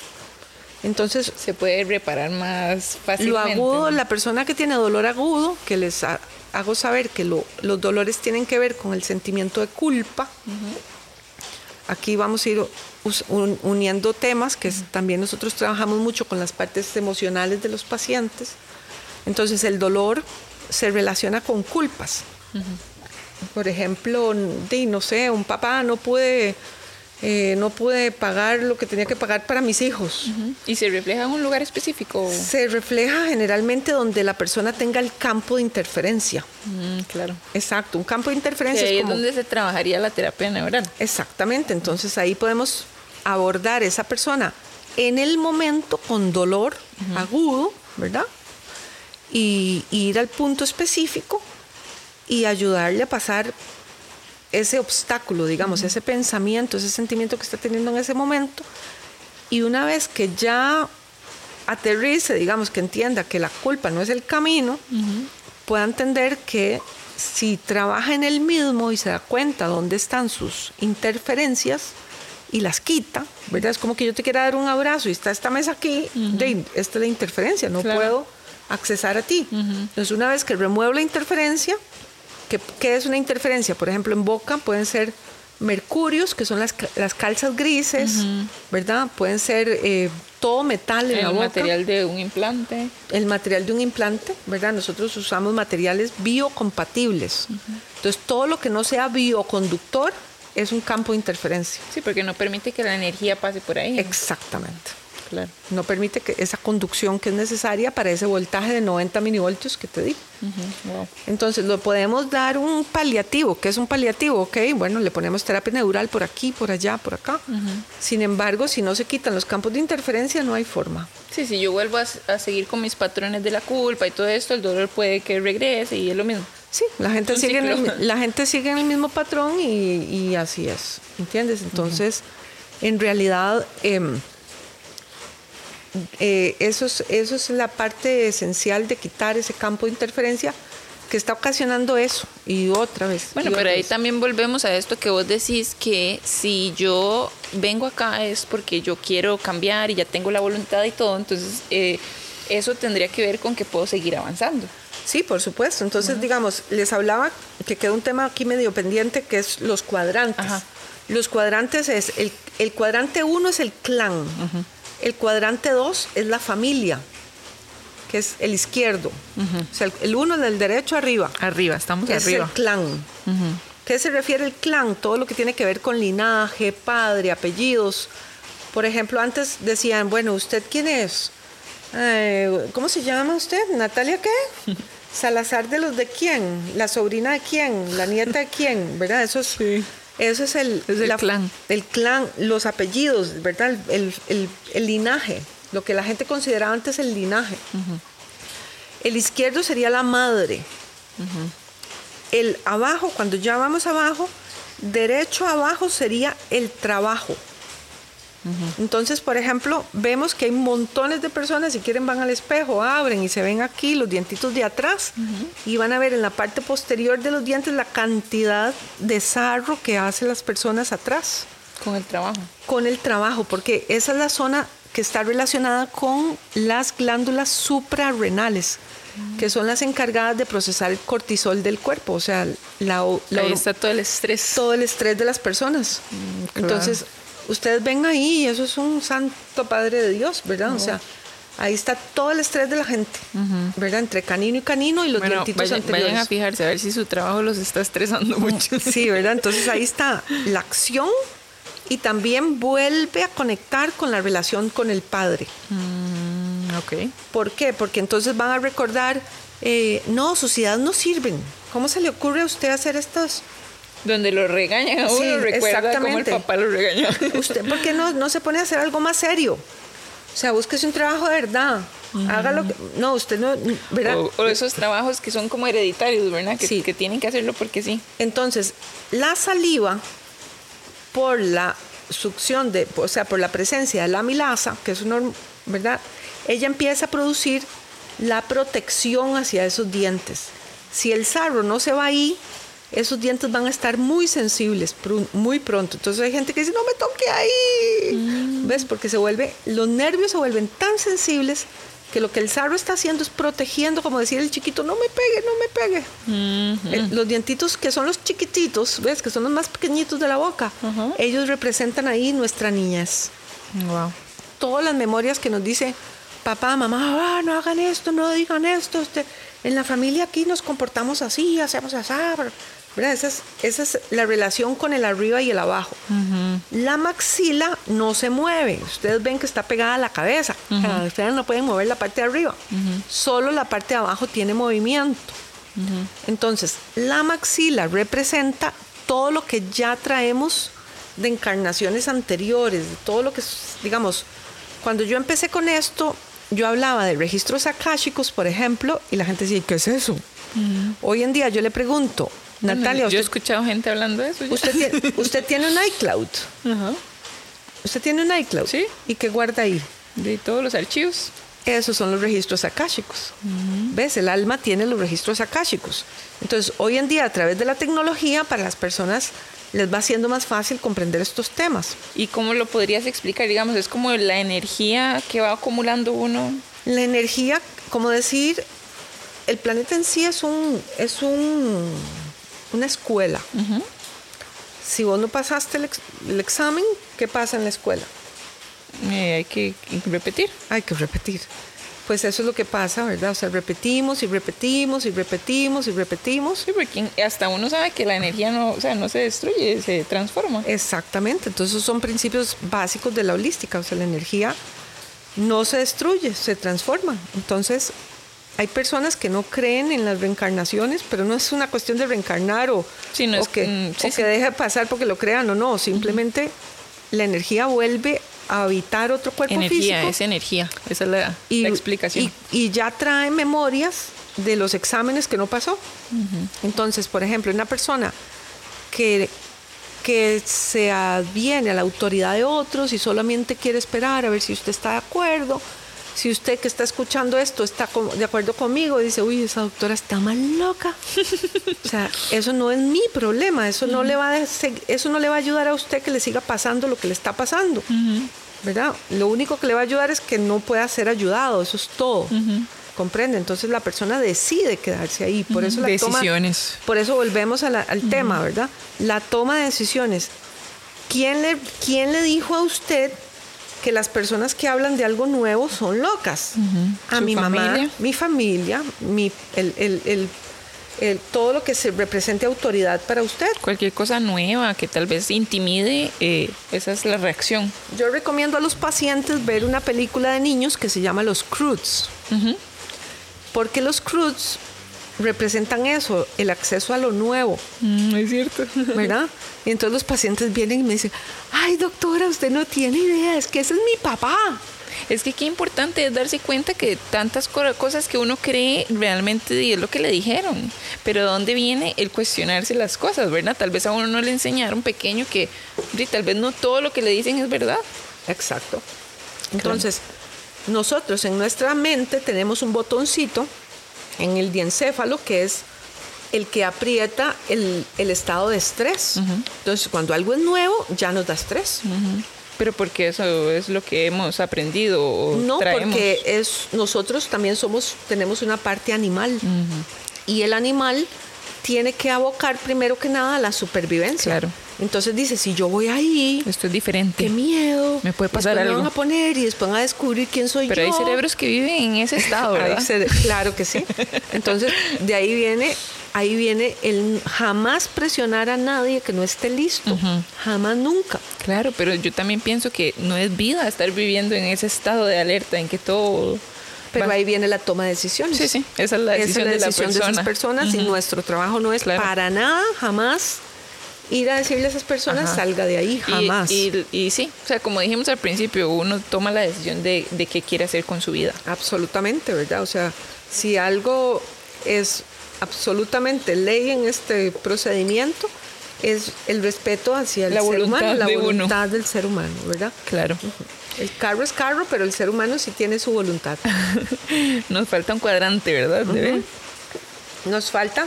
Entonces
se puede reparar más fácilmente.
Lo agudo, ¿no? la persona que tiene dolor agudo, que les ha, hago saber que lo, los dolores tienen que ver con el sentimiento de culpa. Uh -huh. Aquí vamos a ir un, uniendo temas que uh -huh. también nosotros trabajamos mucho con las partes emocionales de los pacientes. Entonces el dolor se relaciona con culpas. Uh -huh. Por ejemplo, de, no sé, un papá no puede, eh, no puede pagar lo que tenía que pagar para mis hijos.
Uh -huh. ¿Y se refleja en un lugar específico?
Se refleja generalmente donde la persona tenga el campo de interferencia.
Mm, claro.
Exacto, un campo de interferencia.
ahí
es, como,
es donde se trabajaría la terapia neural.
Exactamente, entonces ahí podemos abordar a esa persona en el momento con dolor uh -huh. agudo, ¿verdad? Y, y ir al punto específico y ayudarle a pasar ese obstáculo, digamos, uh -huh. ese pensamiento, ese sentimiento que está teniendo en ese momento. Y una vez que ya aterrice, digamos, que entienda que la culpa no es el camino, uh -huh. pueda entender que si trabaja en el mismo y se da cuenta dónde están sus interferencias y las quita, ¿verdad? Es como que yo te quiera dar un abrazo y está esta mesa aquí, uh -huh. de, esta es la interferencia, no claro. puedo accesar a ti. Entonces, una vez que remuevo la interferencia, ¿Qué, ¿Qué, es una interferencia? Por ejemplo, en boca pueden ser mercurios, que son las, las calzas grises, ¿verdad? Pueden ser eh, todo metal en la
El
boca.
material de un implante.
el material de un implante, ¿verdad? Nosotros usamos materiales biocompatibles. Entonces, todo lo que no sea bioconductor es un campo de interferencia.
Sí, porque no permite que la energía pase por ahí.
Exactamente.
Claro.
No permite que esa conducción que es necesaria para ese voltaje de 90 milivoltios que te di.
Wow.
Entonces, lo podemos dar un paliativo. ¿Qué es un paliativo? Ok, bueno, le ponemos terapia neural por aquí, por allá, por acá. Sin embargo, si no se quitan los campos de interferencia, no hay forma.
Sí, si yo vuelvo a, a seguir con mis patrones de la culpa y todo esto, el dolor puede que regrese y es lo mismo.
Sí, la gente, sigue en, el, la gente sigue en el mismo patrón y, y así es, ¿entiendes? Entonces, en realidad, em, eh, eso, es, eso es la parte esencial de quitar ese campo de interferencia que está ocasionando eso y otra vez.
Bueno, pero
otra
ahí
vez.
también volvemos a esto que vos decís que si yo vengo acá es porque yo quiero cambiar y ya tengo la voluntad y todo, entonces eh, eso tendría que ver con que puedo seguir avanzando.
Sí, por supuesto. Entonces, digamos, les hablaba que queda un tema aquí medio pendiente que es los cuadrantes.
Ajá.
Los cuadrantes es, el, el cuadrante 1 es el clan, el cuadrante 2 es la familia, que es el izquierdo. O sea, el 1 es el derecho arriba,
Arriba, estamos
que es el clan. ¿Qué se refiere el clan? Todo lo que tiene que ver con linaje, padre, apellidos. Por ejemplo, antes decían, bueno, ¿usted quién es? Eh, ¿Cómo se llama usted? ¿Natalia qué? Salazar de los de quién? ¿La sobrina de quién? ¿La nieta de quién? ¿Verdad? Eso es, eso es el,
Es el clan.
El clan, los apellidos, ¿verdad? El, el- el linaje, lo que la gente consideraba antes el linaje. El izquierdo sería la madre. El abajo, cuando ya vamos abajo, derecho abajo sería el trabajo. Entonces, por ejemplo, vemos que hay montones de personas, si quieren van al espejo, abren y se ven aquí los dientitos de atrás y van a ver en la parte posterior de los dientes la cantidad de sarro que hacen las personas atrás
Con el trabajo.
con el trabajo, porque esa es la zona que está relacionada con las glándulas suprarrenales, que son las encargadas de procesar el cortisol del cuerpo, o sea, la, la-
Ahí está todo el estrés.
todo el estrés de las personas.
claro.
Entonces, ustedes ven ahí, eso es un santo Padre de Dios, ¿verdad? O sea, ahí está todo el estrés de la gente, ¿verdad? Entre canino y canino y los
Bueno,
dientitos
vayan,
anteriores.
vayan a fijarse a ver si su trabajo los está estresando mucho.
Sí, ¿verdad? Entonces ahí está la acción y también vuelve a conectar con la relación con el padre.
Mm, ok.
¿Por qué? Porque entonces van a recordar, eh, no, sus ideas no sirven. ¿Cómo se le ocurre a usted hacer estas?
Donde lo regañan a uno,
Sí,
recuerda cómo el papá lo regañó.
¿Usted por qué no, no se pone a hacer algo más serio? O sea, búsquese un trabajo de verdad. Hágalo. que- No, usted no. ¿verdad?
O, o esos trabajos que son como hereditarios, ¿verdad? Que,
Sí.
que tienen que hacerlo porque sí.
Entonces, la saliva, por la succión de, o sea, por la presencia de la amilasa, que es una, ¿verdad? Ella empieza a producir la protección hacia esos dientes. Si el sarro no se va ahí, esos dientes van a estar muy sensibles muy pronto. Entonces hay gente que dice, no me toque ahí. ¿Ves? Porque se vuelve, los nervios se vuelven tan sensibles que lo que el sarro está haciendo es protegiendo, como decir el chiquito, no me pegue, no me pegue. El- los dientitos que son los chiquititos, ¿ves? Que son los más pequeñitos de la boca.
Ajá.
Ellos representan ahí nuestra niñez.
Wow.
Todas las memorias que nos dice papá, mamá, ah, no hagan esto, no digan esto. Este, en la familia aquí nos comportamos así, hacemos así. ¿Verdad? Esa, es, esa es la relación con el arriba y el abajo. La maxila no se mueve. Ustedes ven que está pegada a la cabeza. O sea, ustedes no pueden mover la parte de arriba. Solo la parte de abajo tiene movimiento. Entonces, la maxila representa todo lo que ya traemos de encarnaciones anteriores, de todo lo que, digamos, cuando yo empecé con esto, yo hablaba de registros akáshicos, por ejemplo, y la gente decía, ¿qué es eso? Hoy en día yo le pregunto, Natalia,
yo he
usted,
escuchado gente hablando de eso. ya.
usted tiene, usted tiene un iCloud.
Ajá.
Usted tiene un iCloud.
Sí.
¿Y qué guarda ahí?
De todos los archivos.
Esos son los registros akáshicos. ¿Ves? El alma tiene los registros akáshicos. Entonces, hoy en día, a través de la tecnología, para las personas les va siendo más fácil comprender estos temas.
¿Y cómo lo podrías explicar? Digamos, es como la energía que va acumulando uno.
La energía, como decir, el planeta en sí es un es un una escuela. si vos no pasaste el, ex- el examen, ¿qué pasa en la escuela?
Eh, hay que repetir.
Hay que repetir. Pues eso es lo que pasa, ¿verdad? O sea, repetimos y repetimos y repetimos y repetimos.
Sí, porque hasta uno sabe que la energía no, o sea, no se destruye, se transforma.
Exactamente, entonces esos son principios básicos de la holística, o sea, la energía no se destruye, se transforma. Entonces, hay personas que no creen en las reencarnaciones, pero no es una cuestión de reencarnar o,
Sí, no
o
es-
que,
mm, sí,
o
sí.
que deje pasar porque lo crean o no, simplemente la energía vuelve a habitar otro cuerpo
energía,
físico
es energía. Esa es la, la explicación.
y- y ya trae memorias de los exámenes que no pasó. Entonces, por ejemplo, una persona que, que se adviene a la autoridad de otros y solamente quiere esperar a ver si usted está de acuerdo, si usted que está escuchando esto está de acuerdo conmigo, dice, uy, esa doctora está más loca. o sea, eso no es mi problema, eso no, le va a, eso no le va a ayudar a usted que le siga pasando lo que le está pasando. ¿verdad? Lo único que le va a ayudar es que no pueda ser ayudado, eso es todo. ¿Comprende? Entonces la persona decide quedarse ahí. Por eso la
Decisiones.
Toma, por eso volvemos a la- al tema, ¿verdad? La toma de decisiones. ¿Quién le, ¿Quién le dijo a usted que las personas que hablan de algo nuevo son locas? A
¿Su
mi mamá,
familia?
mi familia, mi, el, el- el- el- todo lo que se represente autoridad para usted.
Cualquier cosa nueva que tal vez intimide, eh, esa es la reacción.
Yo recomiendo a los pacientes ver una película de niños que se llama Los Croods.
Ujú.
Porque los Croods representan eso, el acceso a lo nuevo,
Mm, es cierto.
¿verdad? Y entonces los pacientes vienen y me dicen, ay doctora, usted no tiene idea, es que ese es mi papá.
Es que qué importante es darse cuenta que tantas co- cosas que uno cree realmente es lo que le dijeron. Pero ¿de dónde viene el cuestionarse las cosas, verdad? Tal vez a uno no le enseñaron pequeño que tal vez no todo lo que le dicen es verdad.
Exacto. Entonces, nosotros en nuestra mente tenemos un botoncito en el diencéfalo que es el que aprieta el, el estado de estrés. Entonces, cuando algo es nuevo, ya nos da estrés.
Pero porque eso es lo que hemos aprendido o
No,
traemos.
porque es, nosotros también somos, tenemos una parte animal. Y el animal tiene que abocar primero que nada a la supervivencia.
Claro.
Entonces dice, si yo voy ahí,
Esto es diferente.
qué miedo.
Me puede pasar
después
algo.
Me van a poner y después van a descubrir quién soy
Pero
yo.
hay cerebros que viven en ese estado, ¿verdad?
claro que sí. Entonces, de ahí viene, ahí viene el jamás presionar a nadie que no esté listo. Jamás nunca.
Claro, pero yo también pienso que no es vida estar viviendo en ese estado de alerta en que todo...
Pero ahí viene la toma de decisiones.
Sí, sí, esa es la decisión,
Esa es la
de,
esas personas y nuestro trabajo no es
Claro.
para nada, jamás ir a decirle a esas personas
Ajá.
salga de ahí, jamás.
Y, y sí, o sea, como dijimos al principio, uno toma la decisión de, de qué quiere hacer con su vida.
Absolutamente, ¿verdad? O sea, si algo es absolutamente ley en este procedimiento, es el respeto hacia el
La
ser humano, la
uno.
voluntad del ser humano, ¿verdad?
Claro.
El carro es carro, pero el ser humano sí tiene su voluntad.
Nos falta un cuadrante, ¿verdad?
Nos falta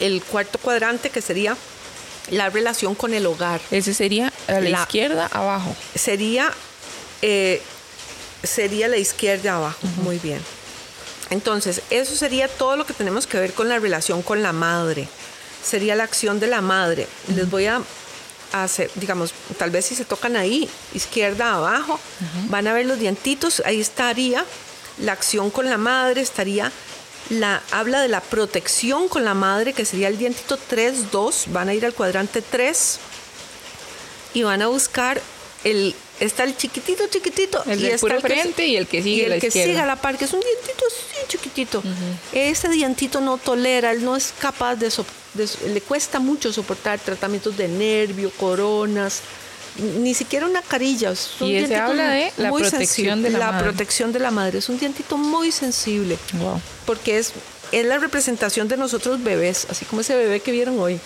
el cuarto cuadrante que sería la relación con el hogar.
Ese sería a la,
La-
izquierda, abajo.
Sería, eh, sería la izquierda abajo, muy bien. Entonces, eso sería todo lo que tenemos que ver con la relación con la madre. Sería la acción de la madre. Les voy a hacer, digamos, tal vez si se tocan ahí, izquierda abajo, van a ver los dientitos, ahí estaría la acción con la madre, estaría la habla de la protección con la madre, que sería el dientito 3, 2, van a ir al cuadrante 3 y van a buscar el está el chiquitito chiquitito
El
y
del
está el que-
frente y el que sigue
y el
la
que
izquierda.
sigue a la par que es un dientito así chiquitito ese dientito no tolera él no es capaz de, de so- le cuesta mucho soportar tratamientos de nervio coronas ni siquiera una carilla es un
Y
dientito
habla de la protección
sensible.
de la madre.
protección de la madre es un dientito muy sensible
Wow.
porque es, es la representación de nosotros bebés, así como ese bebé que vieron hoy.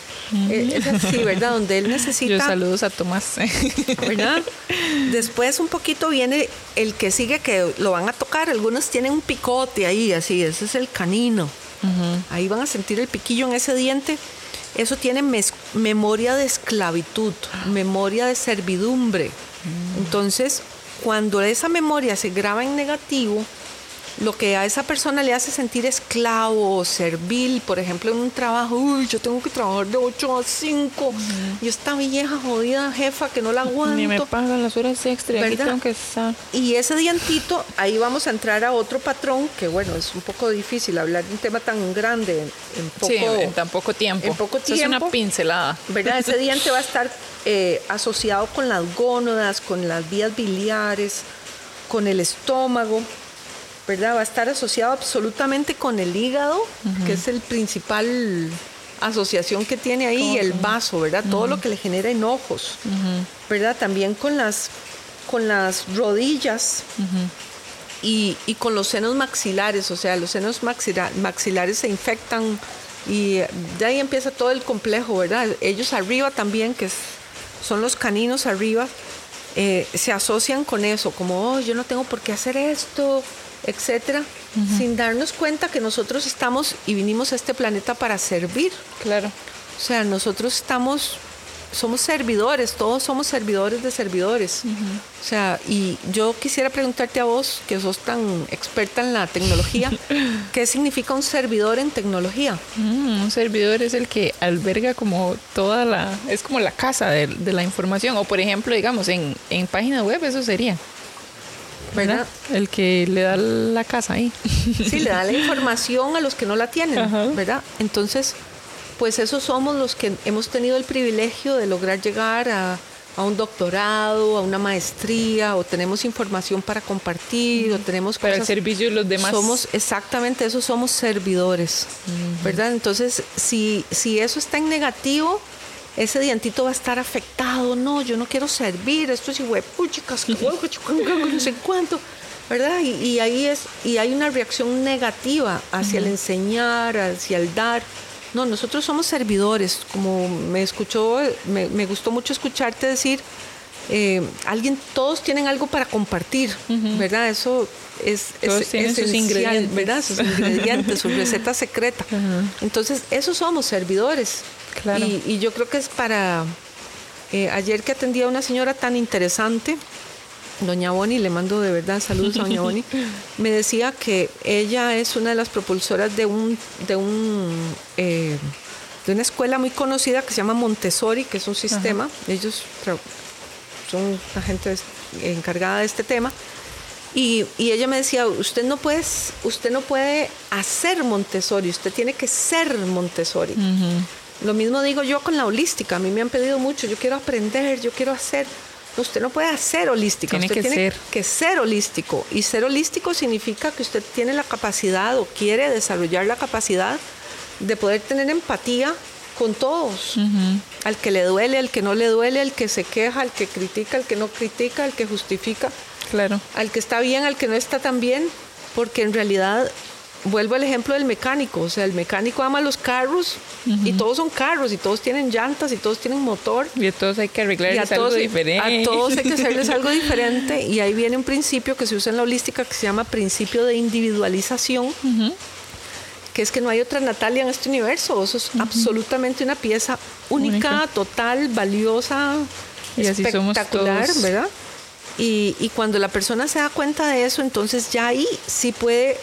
Eh, Es así, ¿verdad? Donde él
Yo
necesita...
saludos a Tomás.
¿verdad? Después un poquito viene el que sigue que lo van a tocar. Algunos tienen un picote ahí, así, ese es el canino. Ahí van a sentir el piquillo en ese diente. Eso tiene memoria de esclavitud, memoria de servidumbre. Entonces, cuando esa memoria se graba en negativo, lo que a esa persona le hace sentir esclavo o servil, por ejemplo, en un trabajo, uy, yo tengo que trabajar de 8 a 5, y esta vieja jodida jefa que no la aguanto.
Ni me pagan las horas extra, aquí tengo que estar.
Y ese dientito, ahí vamos a entrar a otro patrón, que bueno, es un poco difícil hablar de un tema tan grande en, poco,
sí, en tan poco tiempo.
En poco tiempo.
es una pincelada.
¿Verdad? Ese diente va a estar eh, asociado con las gónodas, con las vías biliares, con el estómago. ¿Verdad? Va a estar asociado absolutamente con el hígado, que es el principal asociación que tiene ahí, el vaso, ¿verdad? Todo lo que le genera enojos, ¿verdad? También con las, con las rodillas y, con los senos maxilares, o sea, los senos maxilares se infectan y de ahí empieza todo el complejo, ¿verdad? Ellos arriba también, que son los caninos arriba, eh, se asocian con eso, como, oh, yo no tengo por qué hacer esto, etcétera, sin darnos cuenta que nosotros estamos y vinimos a este planeta para servir.
Claro.
O sea, nosotros estamos, somos servidores, todos somos servidores de servidores. O sea, y yo quisiera preguntarte a vos, que sos tan experta en la tecnología, ¿qué significa un servidor en tecnología?
Mm, un servidor es el que alberga como toda la, es como la casa de, la información, o por ejemplo, digamos, en, en página web eso sería. ¿verdad? El que le da la casa ahí.
Sí, le da la información a los que no la tienen, ¿verdad? Entonces, pues esos somos los que hemos tenido el privilegio de lograr llegar a, un doctorado, a una maestría, o tenemos información para compartir, o tenemos
para el servicio de los demás.
Somos exactamente eso, somos servidores, ¿verdad? Entonces, si, si eso está en negativo, ese dientito va a estar afectado, no, yo no quiero servir, esto es huepuchicas, no sé cuánto, ¿verdad? Y, ahí es, y hay una reacción negativa hacia el enseñar, hacia el dar. No, nosotros somos servidores, como me escuchó, me, gustó mucho escucharte decir, eh, alguien, todos tienen algo para compartir, ¿verdad? Eso es,
todos es sus ingredientes.
¿verdad? Sus ingredientes, su receta secreta. Entonces, esos somos servidores. Y, yo creo que es para... Eh, ayer que atendía a una señora tan interesante, doña Boni, le mando de verdad saludos a doña Boni, me decía que ella es una de las propulsoras de un... De un eh, de una escuela muy conocida que se llama Montessori, que es un sistema. Ellos son la gente encargada de este tema. Y, ella me decía, usted no, puede, usted no puede hacer Montessori, usted tiene que ser Montessori. Lo mismo digo yo con la holística. A mí me han pedido mucho, yo quiero aprender, yo quiero hacer. Usted no puede hacer holística,
tiene
usted
que
tiene
ser.
que ser holístico. Y ser holístico significa que usted tiene la capacidad o quiere desarrollar la capacidad de poder tener empatía con todos. Al que le duele, al que no le duele, al que se queja, al que critica, al que no critica, al que justifica.
Claro.
Al que está bien, al que no está tan bien. Porque en realidad vuelvo al ejemplo del mecánico, o sea, el mecánico ama los carros y todos son carros y todos tienen llantas y todos tienen motor.
Y a todos hay que arreglarles algo diferente.
A todos hay que hacerles algo diferente y ahí viene un principio que se usa en la holística que se llama principio de individualización. que es que no hay otra Natalia en este universo, eso es absolutamente una pieza única, total, valiosa, y espectacular, ¿verdad? Y, y, cuando la persona se da cuenta de eso, entonces ya ahí sí puede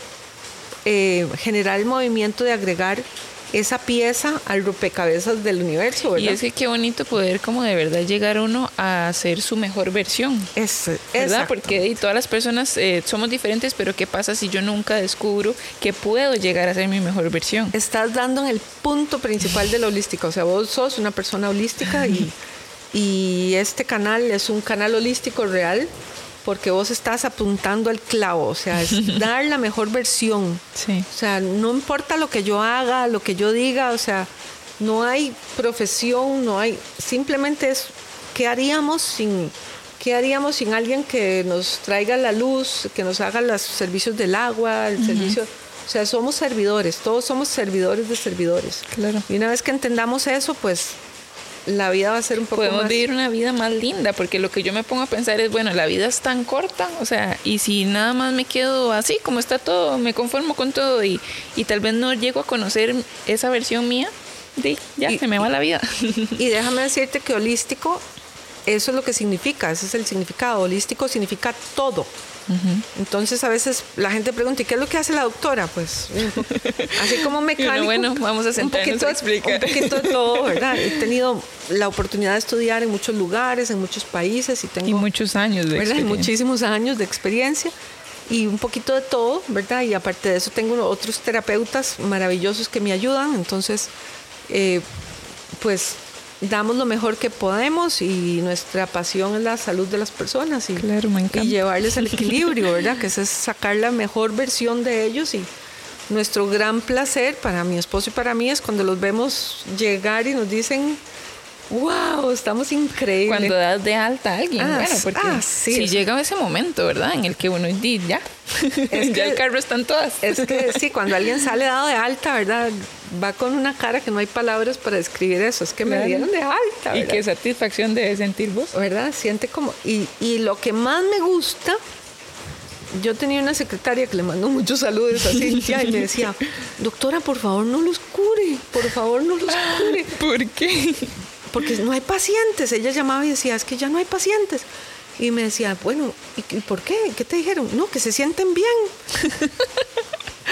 eh, generar el movimiento de agregar esa pieza al rompecabezas del universo, ¿verdad?
Y es que qué bonito poder como de verdad llegar uno a ser su mejor versión.
Es,
¿Verdad? Porque todas las personas eh, somos diferentes, pero ¿qué pasa si yo nunca descubro que puedo llegar a ser mi mejor versión?
Estás dando en el punto principal de la holística, o sea, vos sos una persona holística y, y este canal es un canal holístico real porque vos estás apuntando al clavo, o sea, es dar la mejor versión.
Sí.
O sea, no importa lo que yo haga, lo que yo diga, o sea, no hay profesión, no hay, simplemente es qué haríamos sin qué haríamos sin alguien que nos traiga la luz, que nos haga los servicios del agua, el servicio, o sea, somos servidores, todos somos servidores de servidores.
Claro.
Y una vez que entendamos eso, pues la vida va a ser un poco
Podemos vivir una vida más linda, porque lo que yo me pongo a pensar es, bueno, la vida es tan corta, o sea, y si nada más me quedo así, como está todo, me conformo con todo y, y tal vez no llego a conocer esa versión mía, de, ya se me va la vida.
Y déjame decirte que holístico, eso es lo que significa, ese es el significado. Holístico significa todo. Entonces a veces la gente pregunta, ¿y qué es lo que hace la doctora? Pues así como mecánico.
bueno, vamos a sentarnos un poquito, a explicar.
Un poquito de todo, ¿verdad? He tenido la oportunidad de estudiar en muchos lugares, en muchos países y tengo...
Y muchos años de ¿verdad? experiencia.
Muchísimos años de experiencia y un poquito de todo, ¿verdad? Y aparte de eso tengo otros terapeutas maravillosos que me ayudan, entonces, eh, pues damos lo mejor que podemos y nuestra pasión es la salud de las personas y,
claro, me
y llevarles el equilibrio, ¿verdad? Que es sacar la mejor versión de ellos y nuestro gran placer para mi esposo y para mí es cuando los vemos llegar y nos dicen wow, estamos increíbles.
Cuando das de alta a alguien, ah, bueno, porque ah, si llega ese momento, ¿verdad? En el que uno dice, ya, es ya el carro están todas.
Es que sí, cuando alguien sale dado de alta, ¿verdad? Va con una cara que no hay palabras para describir eso. Es que me dieron de alta. ¿verdad?
Y qué satisfacción debe sentir vos.
¿Verdad? Siente como. Y, y lo que más me gusta yo tenía una secretaria que le mandó muchos saludos a Cintia y me decía, doctora, por favor no los cure, por favor no los cure.
¿Por qué?
Porque no hay pacientes. Ella llamaba y decía, es que ya no hay pacientes. Y me decía, bueno, ¿y por qué? ¿Qué te dijeron? No, que se sienten bien.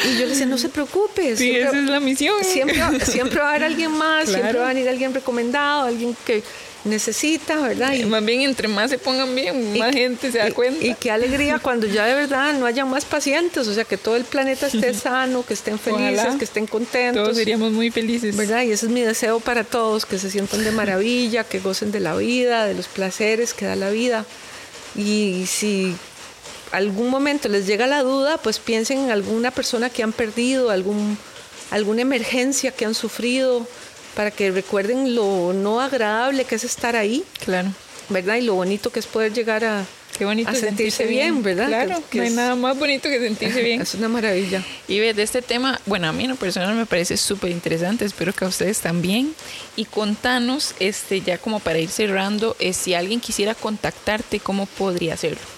Y yo le decía, no se preocupe.
Sí, esa es la misión.
Siempre, siempre va a haber alguien más, siempre va a venir alguien recomendado, alguien que necesita, ¿verdad?
Y, más bien, entre más se pongan bien, más gente se da cuenta.
Y, qué alegría cuando ya de verdad no haya más pacientes, o sea, que todo el planeta esté sano, que estén felices, que estén contentos.
Todos seríamos muy felices.
¿Verdad? Y ese es mi deseo para todos, que se sientan de maravilla, que gocen de la vida, de los placeres que da la vida. Y si algún momento les llega la duda, pues piensen en alguna persona que han perdido, algún, alguna emergencia que han sufrido, para que recuerden lo no agradable que es estar ahí.
Claro.
¿Verdad? Y lo bonito que es poder llegar a,
Qué bonito
sentirse, bien, ¿verdad?
Claro, no hay nada más bonito que sentirse bien.
Es una maravilla.
Y de este tema, bueno, a mí en lo personal me parece súper interesante, espero que a ustedes también. Y contanos, este, ya como para ir cerrando, eh, si alguien quisiera contactarte, ¿cómo podría hacerlo?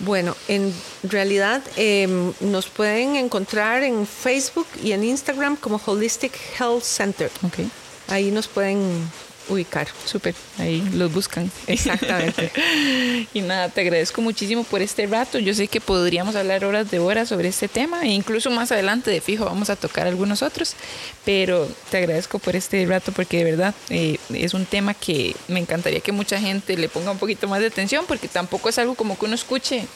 Bueno, en realidad em, nos pueden encontrar en Facebook y en Instagram como Holistic Health Center.
Okay.
Ahí nos pueden ubicar.
Súper, ahí los buscan.
Exactamente.
y nada, te agradezco muchísimo por este rato. Yo sé que podríamos hablar horas de horas sobre este tema e incluso más adelante de fijo vamos a tocar algunos otros, pero te agradezco por este rato porque de verdad eh, es un tema que me encantaría que mucha gente le ponga un poquito más de atención porque tampoco es algo como que uno escuche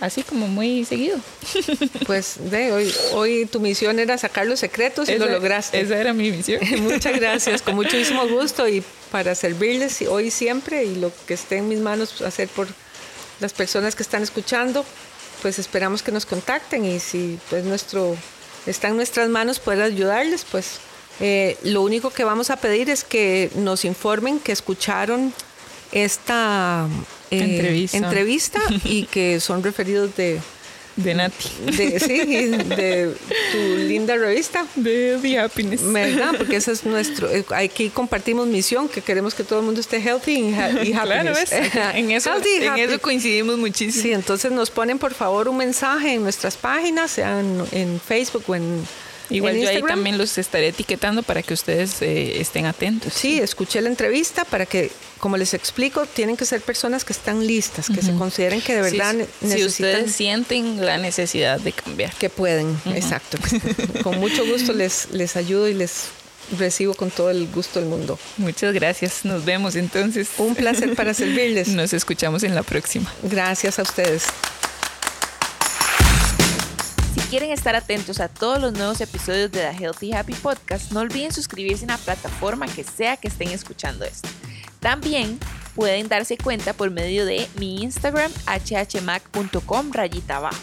así como muy seguido.
Pues de hoy, hoy tu misión era sacar los secretos y lo lograste.
Esa era mi misión.
Muchas gracias, con muchísimo gusto y para servirles hoy siempre y lo que esté en mis manos hacer por las personas que están escuchando, pues esperamos que nos contacten y si pues nuestro está en nuestras manos poder ayudarles, pues eh, lo único que vamos a pedir es que nos informen que escucharon esta eh, entrevista. y que son referidos de,
de Nati.
De, sí, de tu linda revista.
De The Happiness.
¿Verdad? Porque ese es nuestro. Eh, aquí compartimos misión, que queremos que todo el mundo esté healthy y, happiness. Claro,
en, eso, en eso coincidimos muchísimo.
Sí, entonces nos ponen por favor un mensaje en nuestras páginas, sean en Facebook o en
Igual yo ahí también los estaré etiquetando para que ustedes eh, estén atentos.
Sí, escuché la entrevista para que, como les explico, tienen que ser personas que están listas, que se consideren que de verdad necesitan.
Si ustedes sienten la necesidad de cambiar.
Que pueden, exacto. con mucho gusto les, les ayudo y les recibo con todo el gusto del mundo.
Muchas gracias. Nos vemos entonces.
Un placer para servirles.
Nos escuchamos en la próxima.
Gracias a ustedes
quieren estar atentos a todos los nuevos episodios de The Healthy Happy Podcast, no olviden suscribirse en la plataforma que sea que estén escuchando esto. También pueden darse cuenta por medio de mi Instagram hhmac.com rayita abajo.